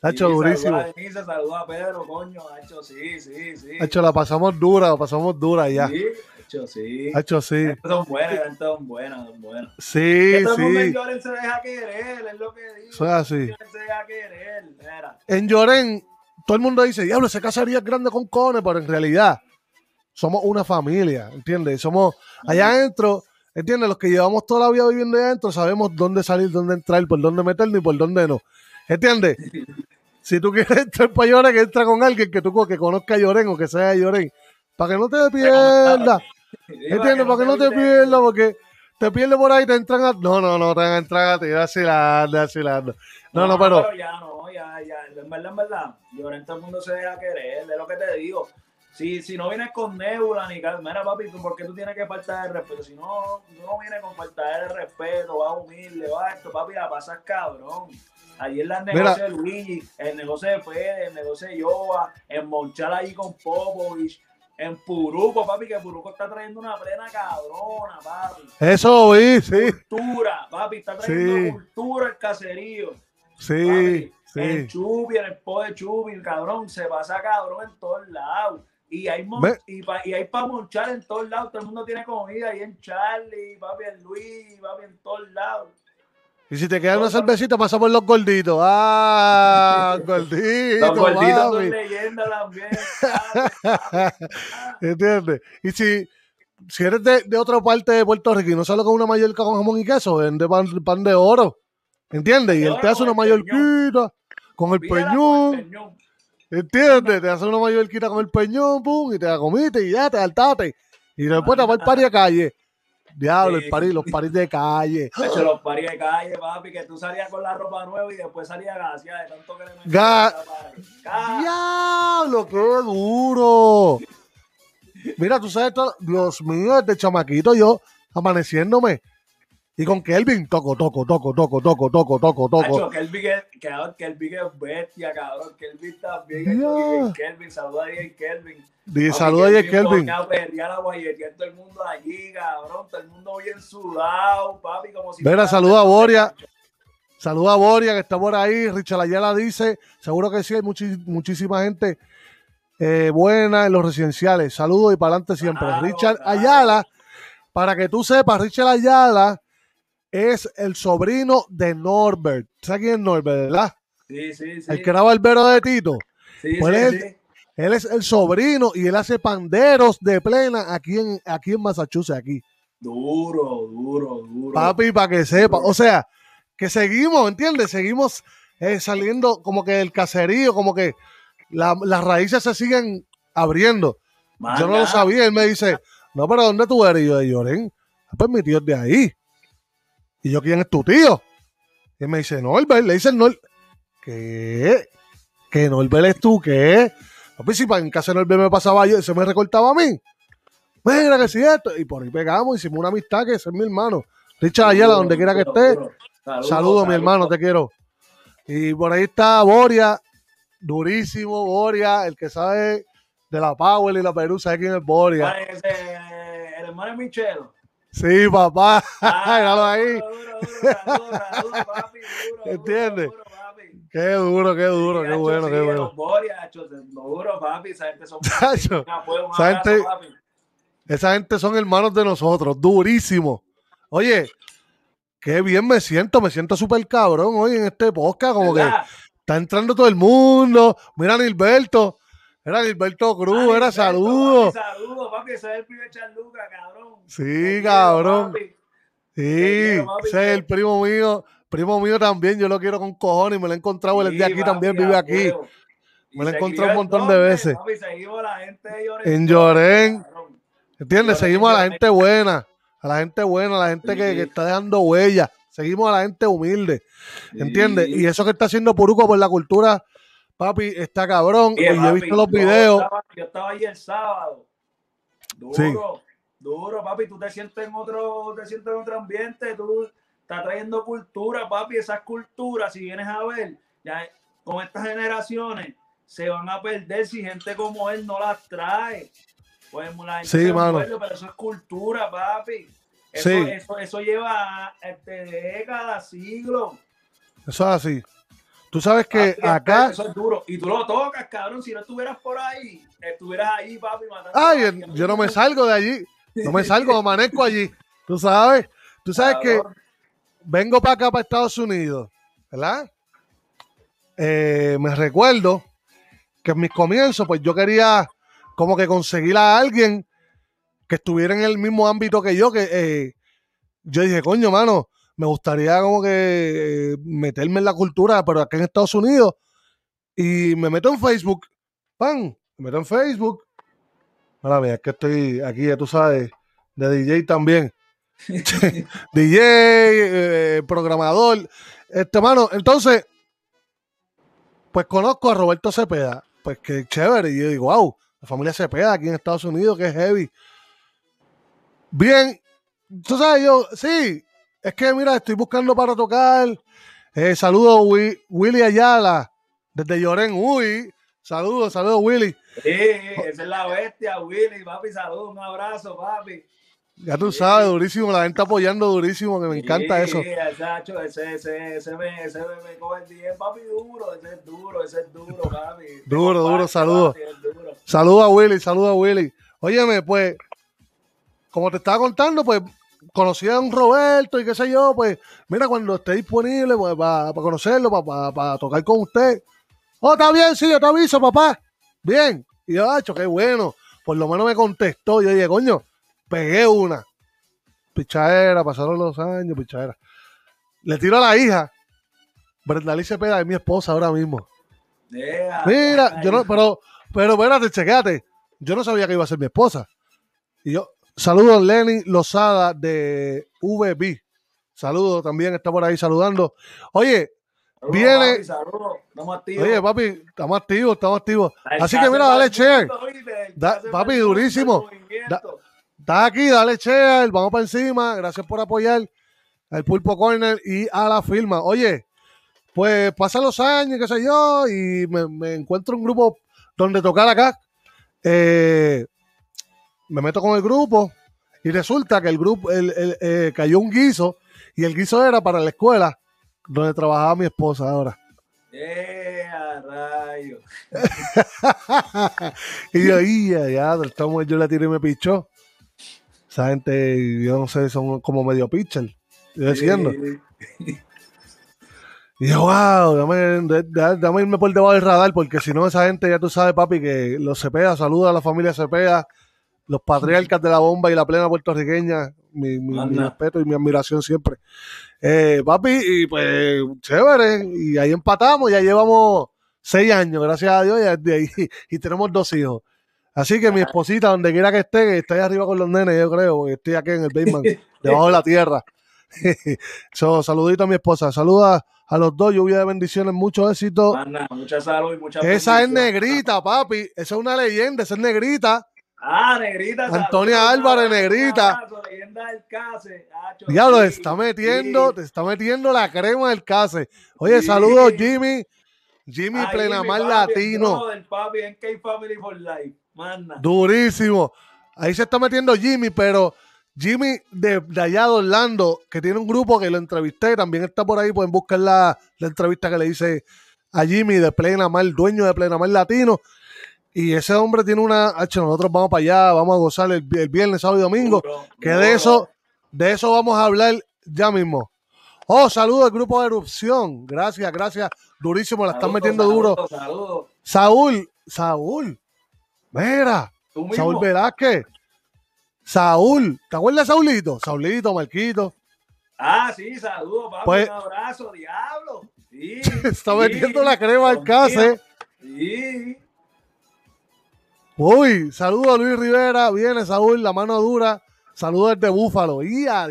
Hacho, Sí, durísimo. Denise, saluda a Pedro, coño. Hacho, sí, sí, sí. Hacho, la pasamos dura, la pasamos dura ya. Sí, hacho, sí. Hacho, sí. Son buenas, son buenas, son buenas. Sí, Que todo mundo en sí. Lloren se deja querer, es lo que digo. Eso es así. Se deja querer, mira. En Lloren, todo el mundo dice, diablo, ese casería es grande con cones, pero en realidad somos una familia, ¿entiendes? Somos allá adentro, ¿entiendes? Los que llevamos toda la vida viviendo allá adentro sabemos dónde salir, dónde entrar, por dónde meternos y por dónde no. ¿Entiendes? <laughs> Si tú quieres entrar para Lloren, entra con alguien que tú que conozca a Lloren o que sea Lloren, para que no te pierdas. ¿Entiendes? Para que no te pierdas, porque te pierdes por ahí, te entran a... No, no, no, te van a entrar a ti, vacilando, vacilando. No, no, pero... ya no, ya, ya. En verdad, en verdad. Lloren, todo el mundo se deja querer, es lo que te digo. si, si no vienes con nebula ni cal- mira papi, ¿tú ¿por qué tú tienes que faltar el respeto? Si no, tú no vienes con faltar el respeto, vas humilde, vas esto, papi, la pasas cabrón. Ayer la Mira. negocio de Luigi, el negocio de Fede, el negocio de Yoba, en Monchal allí con Popovich, en Puruco, papi, que Puruco está trayendo una plena cabrona, papi. Eso vi, sí, Cultura, papi, está trayendo Sí. cultura el caserío. sí, Papi, sí. En Chupi, en el po de Chupi, cabrón, se pasa cabrón en todos lados. Y hay, Ve- y, pa- y hay para monchar en todos lados. Todo el mundo tiene comida. Ahí en Charlie, papi, en Luis, papi, en todos lados. Y si te queda una cervecita, pasa por los gorditos. Ah, <laughs> gorditos, Los gorditos son papi. leyenda también. <laughs> ¿Entiendes? Y si, si eres de, de otra parte de Puerto Rico y no solo con una mallorca con jamón y queso, vende pan, pan de oro. ¿Entiendes? Y él te hace una el mallorquita con el el peñón. ¿Entiendes? Te hace una mallorquita con el peñón, pum, y te la comiste y ya te saltaste. Y después te vas al party de calle. Diablo, el Sí. party, los paris de calle. De hecho, los paris de calle, papi, que tú salías con la ropa nueva y después salías gaseada de tanto que le Ga- ¡Diablo, qué duro! Mira, tú sabes todo. Dios mío, desde chamaquito yo amaneciéndome. Y con Kelvin, toco, toco, toco, toco, toco, toco, toco, toco. Kelvin es, cabrón, Kelvin es bestia, cabrón. Kelvin también. Ya. Kelvin, saluda a Kelvin. Di saluda a Kelvin. pone a perrear, a guayetear todo el mundo allí, cabrón. Todo el mundo bien sudado, papi, como si... Mira, saluda a Boria. Saluda a Boria, que está por ahí. Richard Ayala dice, seguro que sí, hay muchísima gente eh, buena en los residenciales. Saludos y para adelante siempre. Claro, Richard claro. Ayala, para que tú sepas, Richard Ayala es el sobrino de Norbert. ¿Sabes quién es Norbert, verdad? Sí, sí, sí. El que era barbero de Tito. Sí, pues sí, él- sí. Él es el sobrino y él hace panderos de plena aquí en, aquí en Massachusetts, aquí. Duro, duro, duro. Papi, para que sepa. O sea, que seguimos, ¿entiendes? Seguimos eh, saliendo como que del caserío, como que la- las raíces se siguen abriendo. Yo no lo sabía. Él me dice, no, pero ¿dónde tú eres? Y yo de Lloren. "Ah, Pues mi tío es de ahí. Y yo, ¿quién es tu tío? Y él me dice, Norbert. Le dice Norbert. ¿Qué? ¿Que Norbert es tú? ¿Qué? Papi, si pa- en casa de Norbert me pasaba yo, se me recortaba a mí. Mira que si esto. Y por ahí pegamos, hicimos una amistad que ese es mi hermano. Richard Ayala, donde quiera que esté. Saludos, mi hermano, te quiero. Y por ahí está Boria, durísimo Boria, el que sabe de la Power y la Perú, sabe quién es Boria. ¿Cuál es ese, el hermano de Michelo. Sí, papá, <laughs> Ah, míralo ahí. ¿Entiendes? Qué duro, qué duro, Sí, qué bueno, sí, qué bueno. Los Boria, duro, papi. Esa gente son <laughs> esa gente- papi. esa gente son hermanos de nosotros, durísimo. Oye, qué bien me siento, me siento súper cabrón hoy en este podcast, como que está entrando todo el mundo. Mira, Nilberto, era Nilberto Cruz, era Alberto, saludos. papi, Saludos, papi. Ese es el primer Charluca, cabrón. Sí, quiero, cabrón. papi. Sí, quiero, papi, ese es el primo mío, primo mío también, yo lo quiero con cojones me lo he encontrado, de Sí, aquí también, vive aquí. Me lo he encontrado un montón de el veces. Papi, seguimos a la gente de Llorén. En Llorén. cabrón. ¿Entiendes? Seguimos a la gente buena, a la gente buena, a la gente que, Sí. que está dejando huella. Seguimos a la gente humilde, ¿entiendes? Sí. Y eso que está haciendo Puruco por la cultura, papi, está cabrón. Oye, y yo he visto los videos. estaba- Yo estaba ahí el sábado. Duro, Sí. duro, papi. Tú te sientes en otro, te sientes en otro ambiente. Tú estás trayendo cultura, papi. Esas culturas, si vienes a ver, ya con estas generaciones se van a perder si gente como él no las trae. Pues la gente Sí, mano. pero eso es cultura, papi. Eso, Sí. eso, eso lleva este, décadas, siglos. Eso es así. Tú sabes que acá. Eso es duro. Y tú lo tocas, cabrón. Si no estuvieras por ahí, estuvieras ahí, papi, matando. Ay, a yo no me salgo de allí. No me salgo, amanezco allí. Tú sabes. Tú sabes que vengo para acá, para Estados Unidos, ¿verdad? Eh, me recuerdo que en mis comienzos, pues yo quería como que conseguir a alguien que estuviera en el mismo ámbito que yo, que eh, yo dije, coño, mano, me gustaría como que eh, meterme en la cultura, pero acá en Estados Unidos, y me meto en Facebook, ¡pam! Me meto en Facebook. Mira, mía, es que estoy aquí, ya tú sabes, de DJ también. <laughs> <laughs> DJ, eh, programador. Este, mano, entonces, pues conozco a Roberto Cepeda. Pues qué chévere. Y yo digo, wow, La familia Cepeda aquí en Estados Unidos, que es heavy. Bien, tú sabes, yo, sí, es que mira, estoy buscando para tocar. Eh, saludos, Willy Ayala, desde Lloren. Uy, saludos, saludos, Willy. Sí, esa es la bestia, Willy, papi, saludos, un abrazo, papi. Ya tú sabes, durísimo, la gente apoyando durísimo, que me encanta eso. Sí, ese, ese, ese, ese, me, ese me coge el 10, papi, duro, ese es duro, ese es duro, papi. <laughs> Duro, duro, saludos. Saludos a Willy, saludos a Willy. Óyeme, pues, como te estaba contando, pues, conocí a un Roberto y qué sé yo, pues, mira, cuando esté disponible, pues, para conocerlo, para tocar con usted. Oh, está bien, sí, yo te aviso, papá. Bien. Y yo, hecho, qué bueno. Por lo menos me contestó. Yo dije, coño, pegué una. Pichadera, pasaron los años, pichadera. Le tiro a la hija. Brenda Alice Cepeda es mi esposa ahora mismo. Mira, yo no, pero, pero espérate, chequéate. Yo no sabía que iba a ser mi esposa. Y yo, saludos Lenny Lozada de VB. Saludos, también está por ahí saludando. Oye, viene. Estamos activos. Oye, papi, estamos activos, estamos activos. Así que mira, dale che. papi, durísimo. Estás aquí, dale share, vamos para encima. Gracias por apoyar al Pulpo Corner y a la firma. Oye, pues pasan los años, qué sé yo, y me, encuentro un grupo donde tocar acá. Eh, me meto con el grupo y resulta que el grupo el, eh, cayó un guiso y el guiso era para la escuela donde trabajaba mi esposa ahora. ¡Eh, rayo! <laughs> y yo, ya, ya, yo la tiré y me pichó. Esa gente, yo no sé, son como medio pitcher. Yo diciendo. Y yo, wow, dame, dame, irme por debajo del radar, porque si no, esa gente, ya tú sabes, papi, que los Cepeda, saluda a la familia Cepeda, los patriarcas de la bomba y la plena puertorriqueña, mi, respeto y mi admiración siempre. Eh, papi, y pues, chévere, y ahí empatamos, ya llevamos seis años, gracias a Dios, y, <laughs> y tenemos dos hijos. Así que mi esposita, donde quiera que esté, que esté ahí arriba con los nenes, yo creo, estoy aquí en el basement, <laughs> debajo de la tierra. <laughs> so, saludito a mi esposa. Saluda a los dos, lluvia de bendiciones, mucho éxito. mucha salud y mucha Esa es negrita, papi. Esa es una leyenda, esa es negrita. Ah, negrita. Antonia Álvarez, negrita. Diablo, te está metiendo, te está metiendo la crema del case. Oye, saludos, Jimmy. Jimmy Plenamar Latino. Durísimo. Ahí se está metiendo Jimmy, pero Jimmy de, allá de Orlando, que tiene un grupo que lo entrevisté, también está por ahí, pueden buscar la, entrevista que le hice a Jimmy de Plena Mal, dueño de Plena Mal Latino. Y ese hombre tiene una. H, nosotros vamos para allá, vamos a gozar el, viernes, sábado y domingo. que de eso, de eso vamos a hablar ya mismo. Oh, saludos al grupo de erupción. Gracias, gracias. Durísimo, la están metiendo duro. Saúl, Saúl, Mira, Saúl Velázquez. Saúl, ¿te acuerdas de Saulito? Saulito, Marquito. Ah, sí, saludos, papi, pues, un abrazo, diablo. Sí, <laughs> está metiendo la crema al case. Sí. Uy, saludos a Luis Rivera, viene Saúl, la mano dura. Saludos desde Búfalo. Y a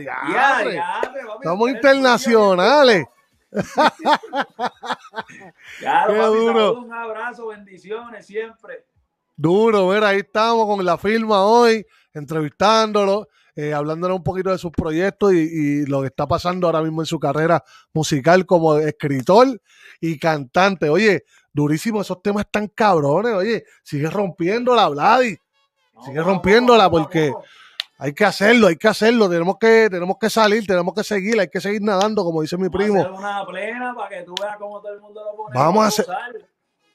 Estamos internacionales. <laughs> Qué duro. un abrazo, bendiciones siempre. Duro, ver, ahí estamos con la firma hoy, entrevistándolo, eh, hablándole un poquito de sus proyectos y, lo que está pasando ahora mismo en su carrera musical como escritor y cantante. Oye, durísimo, esos temas están cabrones, oye, sigue rompiéndola, Vladi. Sigue rompiéndola porque hay que hacerlo, hay que hacerlo, tenemos que, tenemos que salir, tenemos que seguir, hay que seguir nadando, como dice mi primo. Vamos a hacer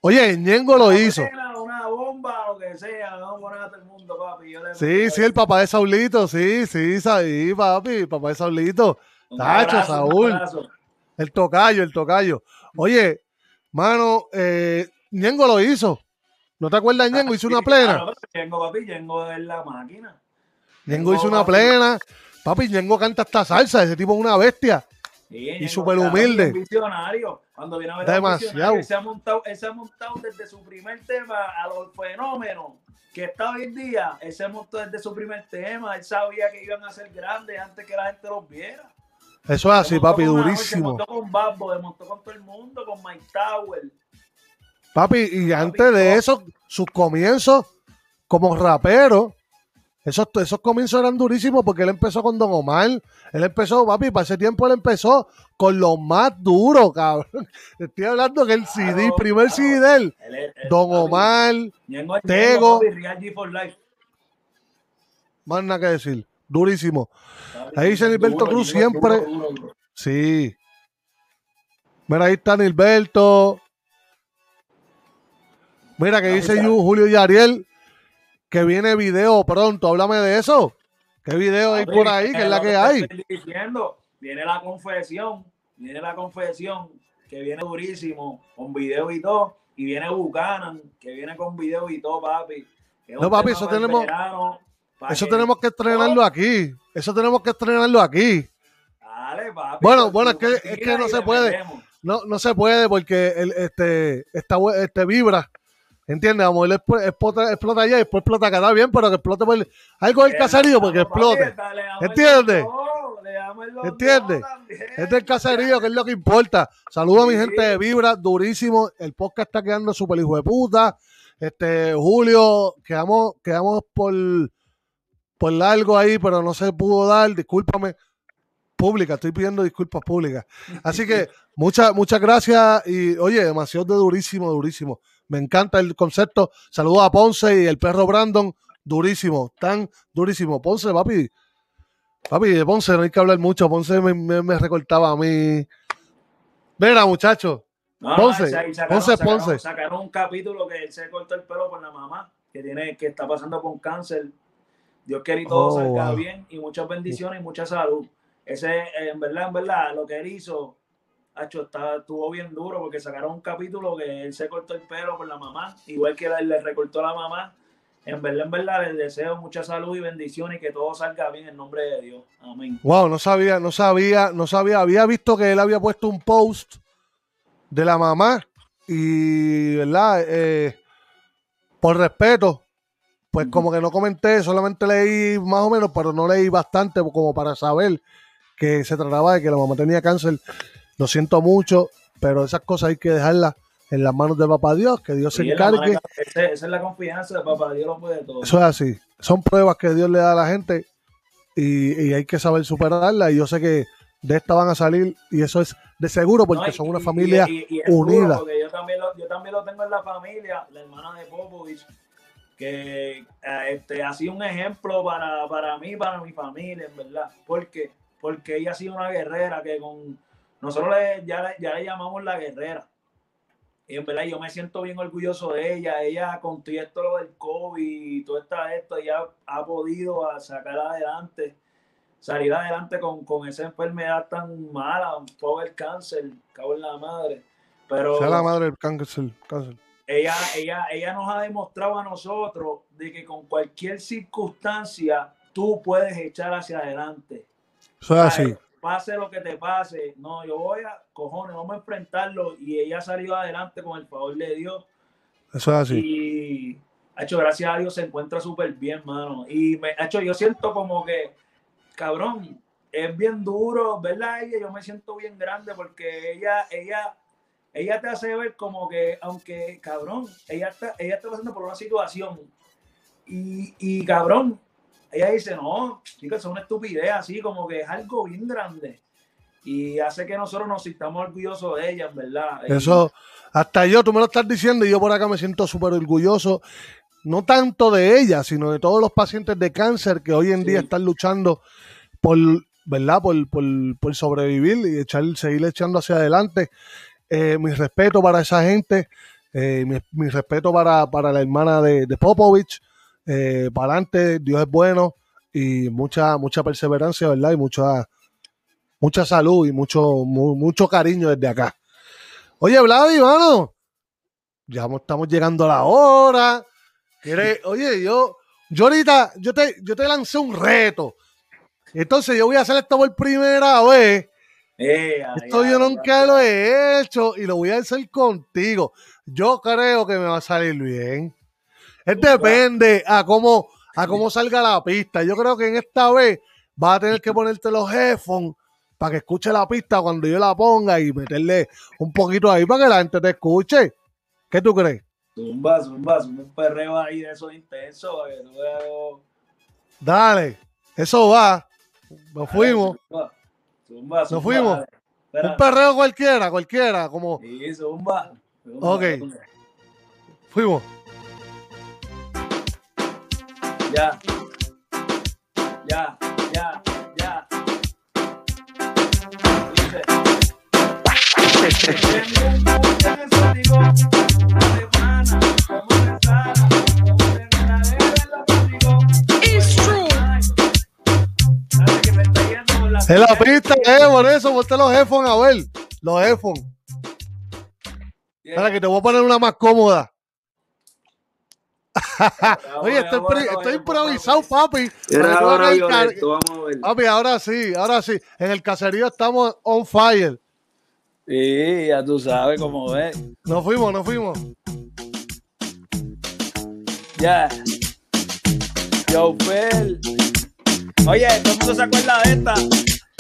Oye, Ñengo lo hizo. Una bomba, lo que sea, vamos a poner a todo el mundo, papi. sí, sí, el papá de Saulito, sí, sí, sí, papi, papá de Saulito. Tacho, Saúl. El tocayo, el tocayo. Oye, mano, eh, Ñengo lo hizo. ¿No te acuerdas, Ñengo? Hizo una plena. Ñengo, papi, Ñengo es la máquina. Ñengo hizo una plena. Papi, Ñengo canta esta salsa, ese tipo es una bestia y súper humilde. Visionario. Cuando viene a ver Demasiado. Él se, ha montado, él se ha montado desde su primer tema a los fenómenos que está hoy en día. Él se montó desde su primer tema. Él sabía que iban a ser grandes antes que la gente los viera. Eso es así, papi, durísimo. Se montó con Babbo, se montó con todo el mundo, con Mike Tower. Papi, y antes de eso, sus comienzos, como rapero, esos, esos comienzos eran durísimos porque él empezó con Don Omar. Él empezó, papi, para ese tiempo él empezó con los más duros, cabrón. <laughs> Estoy hablando que el CD, Claro, primer claro. CD de él, es- él- Don papi, Omar, Tego. Más nada que decir, durísimo. Ahí dice duro, Gilberto Cruz siempre-. Sí. Mira, ahí está Nilberto. Mira que dice Julio Yariel que viene video pronto. Háblame de eso. ¿Qué video hay por ahí? ¿Qué es la que hay? estoy diciendo, viene la confesión, viene la confesión, que viene durísimo, con video y todo, y viene Buchanan, que viene con video y todo, papi. que No, papi, eso tenemos- verano, Eso que- tenemos que estrenarlo aquí. Eso tenemos que estrenarlo aquí. Dale, papi. Bueno, por bueno, es que- es que no se puede. metemos. No, no se puede porque el, este, esta, este vibra. ¿Entiendes? Vamos, él explota, explota allá y después explota acá. Está bien, pero que explote por el- algo del caserío porque explote. ¿Entiendes? ¿Entiendes? Es del caserío, que es lo que importa. Saludos a mi gente de Vibra, durísimo. El podcast está quedando súper hijo de puta. Este, Julio, quedamos, quedamos por, por largo ahí, pero no se pudo dar. Discúlpame. Pública, estoy pidiendo disculpas públicas. Así que <laughs> muchas, muchas gracias. Y oye, demasiado de durísimo, durísimo. Me encanta el concepto. Saludos a Ponce y el perro Brandon. Durísimo, tan durísimo. Ponce, papi. Papi, de Ponce no hay que hablar mucho. Ponce me, me, me recortaba a mí. Mira, muchachos. No, Ponce, sacaron, Ponce, sacaron- Ponce. sacaron un capítulo que él se cortó el pelo por la mamá, que tiene, que está pasando con cáncer. Dios quiere y todo Oh, salga wow. bien y muchas bendiciones y mucha salud. Ese, en verdad, en verdad, lo que él hizo, Hacho, está, estuvo bien duro porque sacaron un capítulo que él se cortó el pelo por la mamá, igual que él le recortó a la mamá. En verdad, en verdad, les deseo mucha salud y bendiciones y que todo salga bien en nombre de Dios. Amén. Wow, no sabía, no sabía, no sabía. Había visto que él había puesto un post de la mamá y, ¿verdad? Eh, por respeto, pues como que no comenté, solamente leí más o menos, pero no leí bastante como para saber que se trataba de que la mamá tenía cáncer. Lo siento mucho, pero esas cosas hay que dejarlas en las manos de papá Dios, que Dios se encargue. esa es la confianza de papá, Dios lo puede todo. Eso es así. Son pruebas que Dios le da a la gente y, y hay que saber superarlas. Y yo sé que de esta van a salir y eso es de seguro porque No, y- son una familia y- unida. porque yo también, lo, yo también lo tengo en la familia, la hermana de Popovich, que eh, este, ha sido un ejemplo para, para mí, para mi familia, en verdad. porque Porque ella ha sido una guerrera que con nosotros le- ya, le- ya le llamamos la guerrera. Y en verdad yo me siento bien orgulloso de ella. Ella con todo esto lo del COVID y todo esta, esto, ella ha podido a sacar adelante, salir adelante con, con esa enfermedad tan mala, poco el cáncer, cago en la madre. Pero la madre del cáncer. cáncer. Ella, ella, ella nos ha demostrado a nosotros de que con cualquier circunstancia tú puedes echar hacia adelante. Eso es así. Pase lo que te pase, no, yo voy a, cojones, vamos a enfrentarlo. Y ella salió adelante con el favor de Dios. Eso es así. Y, ha hecho, gracias a Dios se encuentra súper bien, mano. Y me, ha hecho, yo siento como que, cabrón, es bien duro, ¿verdad? Ella, yo me siento bien grande porque ella, ella, ella te hace ver como que, aunque, cabrón, ella está, ella está pasando por una situación. Y, y cabrón, ella dice, no, chicos, es una estupidez, así como que es algo bien grande. Y hace que nosotros nos sintamos orgullosos de ella, en verdad. Eso, hasta yo, tú me lo estás diciendo y yo por acá me siento súper orgulloso, no tanto de ella, sino de todos los pacientes de cáncer que hoy en Sí. día están luchando por, ¿verdad? Por, por, por sobrevivir y echar, seguir echando hacia adelante. Eh, mi respeto para esa gente, eh, mi, mi respeto para, para la hermana de, de Popovich, eh, para adelante, Dios es bueno y mucha, mucha perseverancia, ¿verdad? Y mucha, mucha salud y mucho, mu- mucho cariño desde acá. Oye, Vladi, mano, ya mo- estamos llegando a la hora. ¿Quieres? Oye, yo, yo ahorita, yo te, yo te lancé un reto. Entonces yo voy a hacer esto por primera vez. Eh, Esto ay, yo ay, nunca ay. lo he hecho y lo voy a hacer contigo. Yo creo que me va a salir bien. Es depende a cómo, a cómo salga la pista. Yo creo que en esta vez vas a tener que ponerte los headphones para que escuche la pista cuando yo la ponga y meterle un poquito ahí para que la gente te escuche. ¿Qué tú crees? Zumba, zumba, zumba un perreo ahí de esos intensos. para que tú veas algo. Dale, eso va. Nos fuimos. Zumba, zumba, zumba, fuimos. Espera. Un perreo cualquiera, cualquiera, como Sí, zumba. zumba. Ok. fuimos. Ya. Ya, ya, ya. Dice. Tengo como En la pista, eh, por eso, ponte los headphones a ver. Los headphones. Yeah. Dale, que te voy a poner una más cómoda. <laughs> Oye, estoy, vamos, pri- vamos, estoy vamos, improvisado, papi. Para ahora violento, vamos a ver. Papi, ahora sí, ahora sí. En el caserío estamos on fire. Sí, ya tú sabes cómo ves. Nos fuimos, nos fuimos. Ya. Yo, Fel. Oye, todo el mundo se acuerda de esta.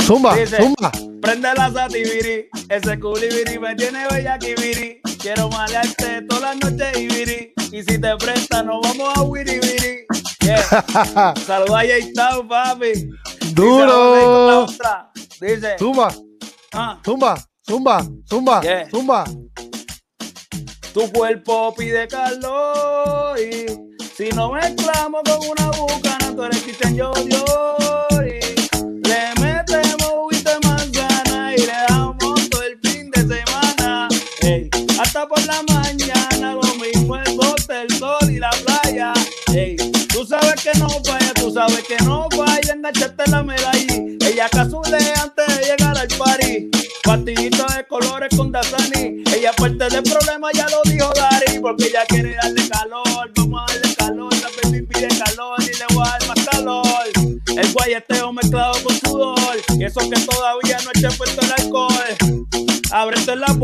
Zumba, Dice- zumba. Prende la sativiri, ese culibiri me tiene bella kibiri. Quiero malearte todas las noches ibiri. Y si te presta, nos vamos a wiribiri. Yeah. <laughs> Saluda a J-Town, papi. Duro. Dice, Zumba, ah, zumba, zumba, zumba, Yeah. zumba. tu cuerpo pide calor. Y si no mezclamos con una bucana, tú eres Cristian yo, Diori.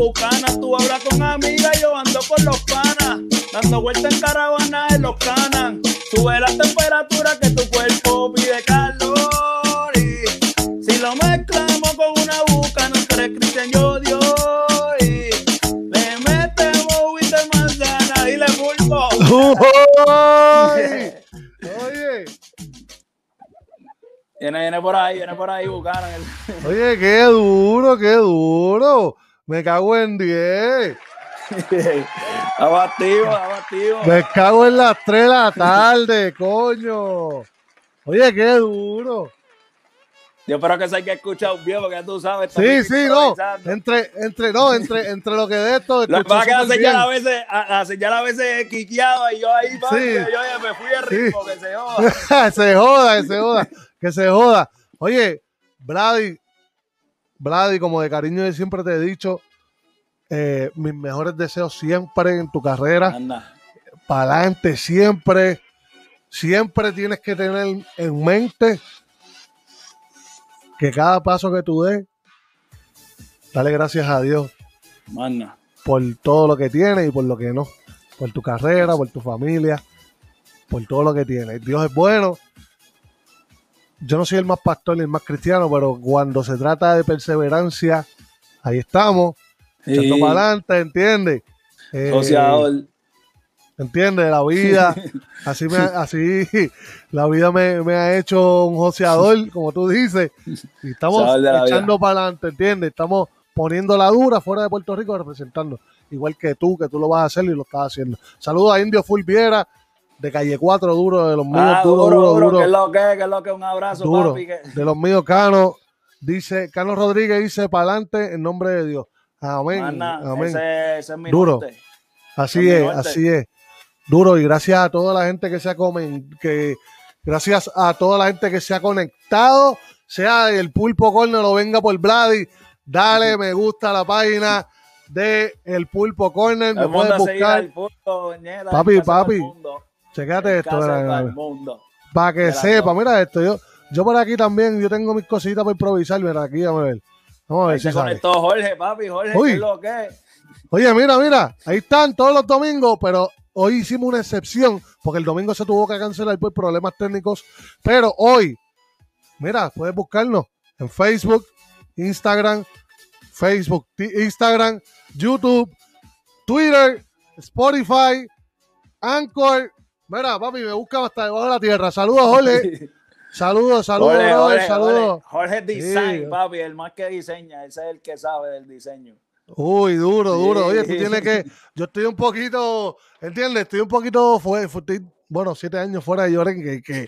Bucanas, tú hablas con amigas, yo ando con los panas. Dando vueltas en caravana en los canas. Sube la temperatura que tu cuerpo pide calor. Y si lo mezclamos con una bucana, tú eres Cristian, yo Dios. Le metemos y de manzana y le pulpo. <laughs> Oye, Viene, viene por ahí, viene por ahí, bucana. oye, qué duro, qué duro. Me cago en 10. <laughs> abativo, abativo. Me cago en las 3 de la tarde, coño. Oye, qué duro. Yo espero que se haya escuchado bien, porque ya tú sabes. Sí, sí, no. Entre, entre, no, entre, entre lo que de esto. Lo que pasa que la señal a veces, a- la señal a veces y yo ahí, papi, Sí. yo me fui de ritmo, que se joda. <laughs> se joda, que se joda, que se joda. Oye, Brady, Brady, como de cariño yo siempre te he dicho, eh, mis mejores deseos siempre en tu carrera, Anda. para adelante, siempre, siempre tienes que tener en mente que cada paso que tú des, dale gracias a Dios Manda. por todo lo que tienes y por lo que no, por tu carrera, por tu familia, por todo lo que tienes. Dios es bueno. Yo no soy el más pastor ni el más cristiano, pero cuando se trata de perseverancia, ahí estamos, echando Sí. para adelante, ¿entiendes? Eh. ¿Entiendes? La vida, <laughs> así, me, así <laughs> la vida me, me ha hecho un joseador, como tú dices, y estamos echando para adelante, ¿entiendes? Estamos poniendo la dura fuera de Puerto Rico representando, igual que tú, que tú lo vas a hacer y lo estás haciendo. Saludos a Indio Full Viera, de Calle 4, duro, de los míos, Ah, duro, duro, duro, duro, que es lo que es, que es lo que es un abrazo, duro, papi. Que... de los míos, Cano, dice, Cano Rodríguez dice, para adelante, en nombre de Dios. Amén, Manda, amén. ese, ese es mi Duro. norte. Así mi es, norte. así es. Duro y gracias a toda la gente que se ha comen, que gracias a toda la gente que se ha conectado, sea el Pulpo Corner o venga por Brady, dale me gusta a la página de el Pulpo Corner, me El puedes buscar, mundo, ñeta, Papi, papi, checate esto, mira, mundo. para que sepa, mira esto, yo, yo por aquí también, yo tengo mis cositas para improvisar, mira aquí, vamos a ver, vamos a ver Ahí si se sale. conectó Jorge, papi, Jorge, Uy. ¿qué es lo que es? Oye, mira, mira, ahí están todos los domingos, pero hoy hicimos una excepción porque el domingo se tuvo que cancelar por problemas técnicos. Pero hoy, mira, puedes buscarnos en Facebook, Instagram, Facebook, Instagram, YouTube, Twitter, Spotify, Anchor. Mira, papi, me busca hasta debajo de la tierra. Saludos, Jorge. <laughs> Saludos, saludos, Jorge, Jorge, saludos. Jorge, Jorge Design, Sí. papi, el más que diseña, ese es el que sabe del diseño. Uy, duro, duro. Oye, tú tienes que. <laughs> Yo estoy un poquito. ¿Entiendes? Estoy un poquito. Fue, estoy, bueno, siete años fuera de Lloren, que, que,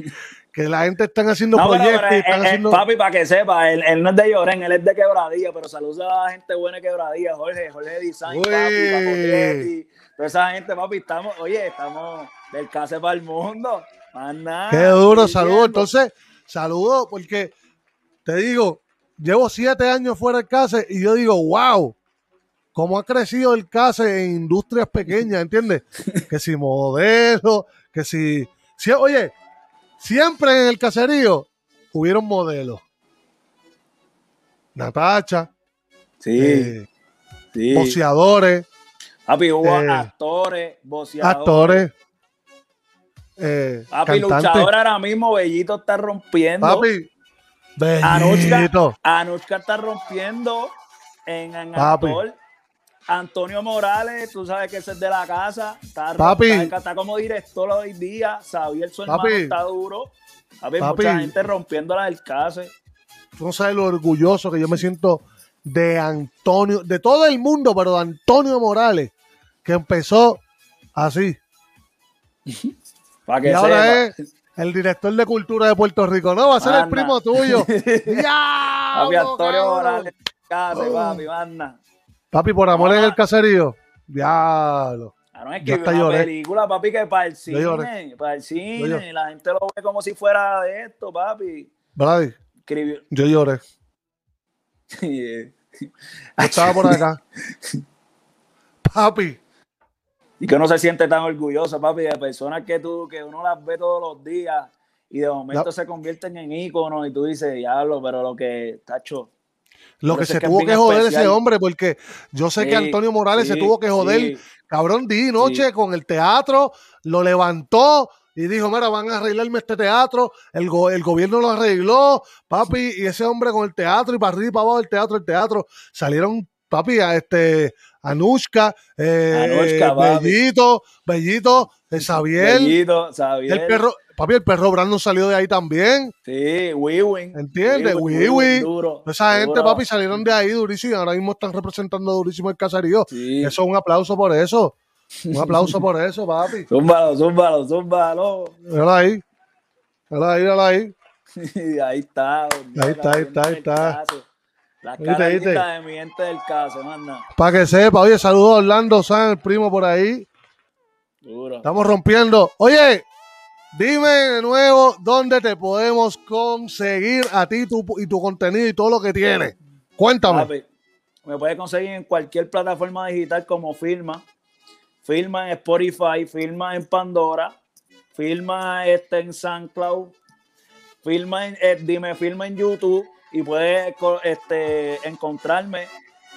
que la gente están haciendo <laughs> No, proyectos pero, y están eh, eh, haciendo. papi, para que sepa, él, él no es de Lloren, él es de Quebradilla, pero saludos a la gente buena de Quebradilla, Jorge, Jorge Design, Uy. papi, Papotetti, toda esa gente, papi, estamos, oye, estamos del case para el mundo. Más nada, Qué duro, diciendo. Entonces, saludos, porque te digo, llevo siete años fuera del CASE y yo digo, wow, cómo ha crecido el CASE en industrias pequeñas, ¿entiendes? <laughs> que si modelos, que si, si- Oye, siempre en el caserío hubieron modelos. Natacha, Sí, eh, sí. boxeadores, Papi, hubo eh, actores, boxeadores. actores, eh, Papi, luchador ahora mismo, Bellito está rompiendo. Papi, bellito. Anushka está rompiendo en, en Papi. actor. Antonio Morales, tú sabes que ese es de la casa. Está, Papi. está, está como director hoy día. Xavier, su hermano, Papi. está duro. Papi, Papi. mucha gente rompiendo la del case. tú no sabes lo orgulloso que yo me siento de Antonio, de todo el mundo, pero de Antonio Morales, que empezó así. <laughs> Para que Y ahora sepa. es el director de cultura de Puerto Rico. No, va a ser el primo tuyo. <laughs> Papi, ¡Diablo, Antonio! Morales, case, Oh. papi, manda. Papi, por amor en Ah. el caserío. Diablo. Ah, no, es que una lloré. película, papi, que para el cine, para el cine, la gente lo ve como si fuera de esto, papi. Brady, Escribió. yo lloré. <laughs> Yo estaba por acá. <laughs> Papi, Y que uno se siente tan orgulloso, papi, de personas que tú, que uno las ve todos los días y de momento se convierten en íconos y tú dices, diablo, pero lo que, tacho. lo que se que tuvo que joder ese hombre, porque yo sé que Antonio Morales se tuvo que joder sí. Cabrón, di noche con el teatro, lo levantó y dijo, mira, van a arreglarme este teatro, el, go- el gobierno lo arregló, papi, y ese hombre con el teatro y para arriba y para abajo del teatro, el teatro, salieron, papi, a este, Anushka, eh, Anushka. Bellito, Bellito, eh, Xavier, Bellito, Xavier. el perro, papi, el perro Brandon salió de ahí también, Sí, Wiwin. ¿Entiendes? Wiwin, duro. esa gente, papi, salieron de ahí durísimo y ahora mismo están representando durísimo el caserío, Sí. eso es un aplauso por eso, un aplauso por eso, papi. Zúmbalo, zúmbalo, zúmbalo. Míralo ahí. Míralo ahí, míralo ahí. ahí está. Ahí está, ahí está, ahí está. Las lindas de mi gente del caso, manda. Para que sepa, oye, saludos a Orlando San, el primo por ahí. Duro. Estamos rompiendo. Oye, dime de nuevo dónde te podemos conseguir a ti tu, y tu contenido y todo lo que tienes. Cuéntame. Papi, me puedes conseguir en cualquier plataforma digital como Filma. Filma en Spotify, Filma en Pandora, Filma este en SoundCloud, Filma en, eh, dime Filma en YouTube y puedes co- este, encontrarme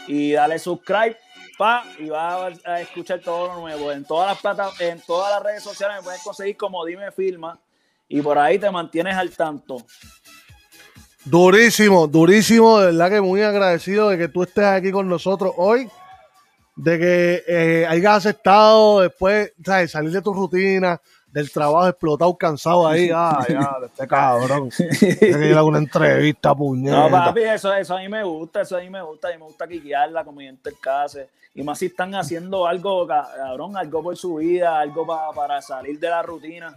y darle subscribe pa, y vas a, escuchar todo lo nuevo. En todas las plata, en todas las redes sociales me puedes conseguir como Dime Filma y por ahí te mantienes al tanto. Durísimo, durísimo. De verdad que muy agradecido de que tú estés aquí con nosotros hoy. De que eh, hayas aceptado después, ¿sabes? Salir de tu rutina, del trabajo explotado, cansado ahí. <laughs> Ah, ya, este cabrón. Tiene que ir a una entrevista, puñeta. No, papi, eso, eso a mí me gusta, eso a mí me gusta, a mí me gusta quiquearla como gente el case. Y más si están haciendo algo, ca- cabrón, algo por su vida, algo pa- para salir de la rutina.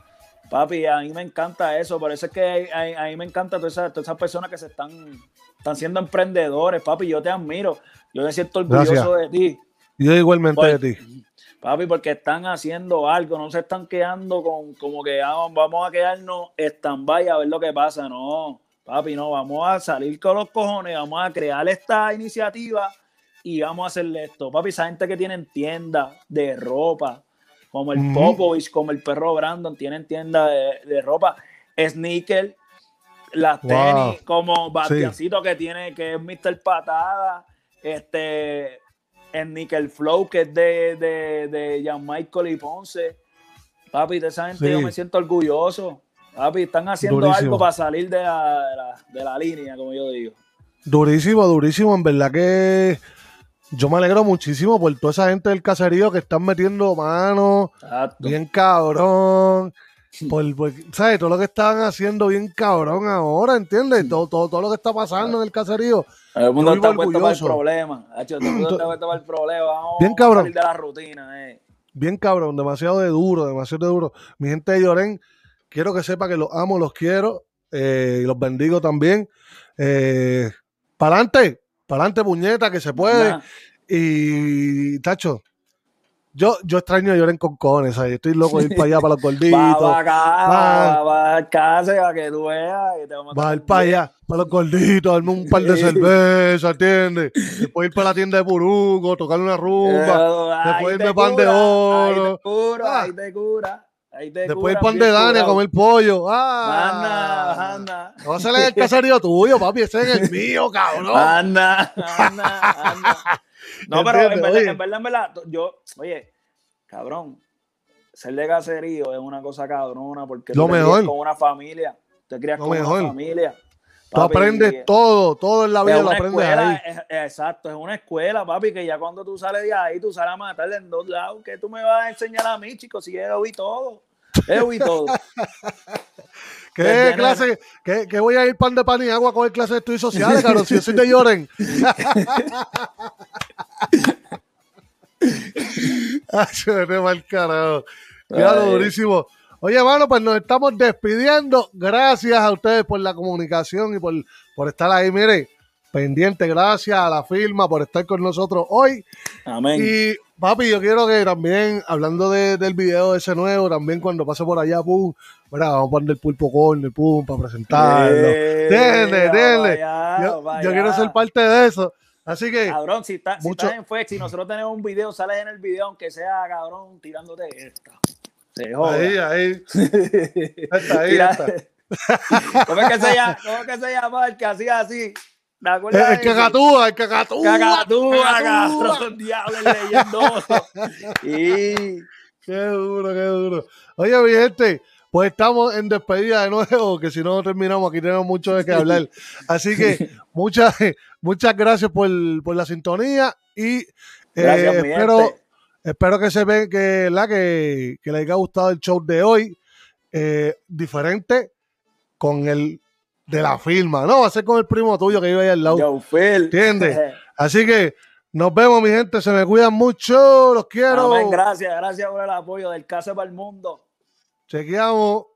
Papi, a mí me encanta eso, por eso es que a, a- a mí me encanta todas esas, todas esas personas que se están, están siendo emprendedores, papi, yo te admiro, yo me siento orgulloso Gracias. de ti. Yo igualmente de ti. Papi, porque están haciendo algo, no se están quedando con como que ah, vamos a quedarnos stand-by a ver lo que pasa. No, papi, no, vamos a salir con los cojones, vamos a crear esta iniciativa y vamos a hacerle esto. Papi, esa gente que tienen tiendas de ropa, como el. Popovich, como el perro Brandon, tienen tiendas de, de ropa, sneaker, las Wow. tenis, como Bastiancito que tiene, que es Mr. Patada, este, el Nickel Flow, que es de, de, de Jan Michael y Ponce. Papi, de esa gente Sí. yo me siento orgulloso. Papi, están haciendo Durísimo. algo para salir de la, de, la, de la línea, como yo digo. Durísimo, durísimo. En verdad que yo me alegro muchísimo por toda esa gente del caserío que están metiendo manos, bien cabrón. <laughs> Por, por- ¿Sabes? Todo lo que estaban haciendo bien cabrón ahora, ¿entiendes? Todo, todo, todo lo que está pasando en el caserío. El mundo está puesto para el problema. Hacho, todo el mundo está puesto para el problema. Vamos Bien a cabrón. salir de la rutina, eh. Bien cabrón, demasiado de duro, demasiado de duro. Mi gente de Llorén, quiero que sepa que los amo, los quiero eh, y los bendigo también. Eh, pa'lante, pa'lante, puñeta, que se puede. Y, tacho, yo, yo extraño a Llorén con cojones, ¿sabes? Estoy loco de ir para allá, para los <laughs> gorditos. Va, va acá, Va. va, casa para que tú veas. y te vamos Va a ir para allá, para los gorditos, darme un par de cerveza, ¿entiendes? <laughs> Después ir para la tienda de Puruco, tocar una rumba. Después irme pan de cura, oro. Ahí te cura, Ah. ahí te cura. Ahí te Después ir cura, pan de Dani a comer pollo. Anda, ¡Ah! anda. No va a ser en el caserío tuyo, papi, ese es el mío, cabrón. Anda, anda, anda. <laughs> No, pero en verdad, en verdad, en verdad, yo, oye, cabrón, ser de caserío es una cosa cabrona porque Lo tú te mejor. con una familia, te crías Lo con mejor. una familia. Tú aprendes todo, todo en la vida lo aprendes escuela, ahí. es- es- exacto, es una escuela, papi, que ya cuando tú sales de ahí, tú sales a matarle en dos lados, que tú me vas a enseñar a mí, chicos, si yo vi todo, yo vi todo. <laughs> ¿Qué desde clase? ¿Qué, qué voy a ir pan de pan y agua a coger clases de estudios sociales, cabrón? Si yo soy de Lloren. <laughs> <laughs> Mal carajo. Claro, Ay. durísimo. Oye, mano, pues nos estamos despidiendo. Gracias a ustedes por la comunicación y por, por estar ahí. Mire, pendiente, gracias a la firma por estar con nosotros hoy. Amén. Y papi, yo quiero que también, hablando de- del video ese nuevo, también cuando pase por allá, pum, mira, vamos a poner el pulpo corner, pum, para presentarlo. Eh, Denle, denle. Yo, quiero ser parte de eso. Así que, Cabrón, si, está- si Mucho- estás en Flex, si nosotros tenemos un video, sales en el video, aunque sea, cabrón, tirándote esta. Se joda. ahí, ahí. <laughs> Está ahí, está. <laughs> ¿Cómo es que se llama? ¿Cómo es que se llama el que hacía así? ¿Te El, acuerdas el cacatúa, el. Cacatúa, cacatúa. cabrón, diablo, el leyendoso. <laughs> Y Qué duro, qué duro. Oye, mi gente, pues estamos en despedida de nuevo, que si no terminamos, aquí tenemos mucho de qué hablar. Así que <laughs> muchas, muchas gracias por, por la sintonía y eh, gracias, espero, espero que se ve que, la, que, que les haya gustado el show de hoy. eh, diferente con el de la firma. No, va a ser con el primo tuyo que iba ahí al lado. Yo, Phil. ¿Entiendes? <laughs> Así que nos vemos, mi gente. Se me cuidan mucho. Los quiero. Amén, gracias, gracias por el apoyo del Casa para el Mundo. Chequeamos.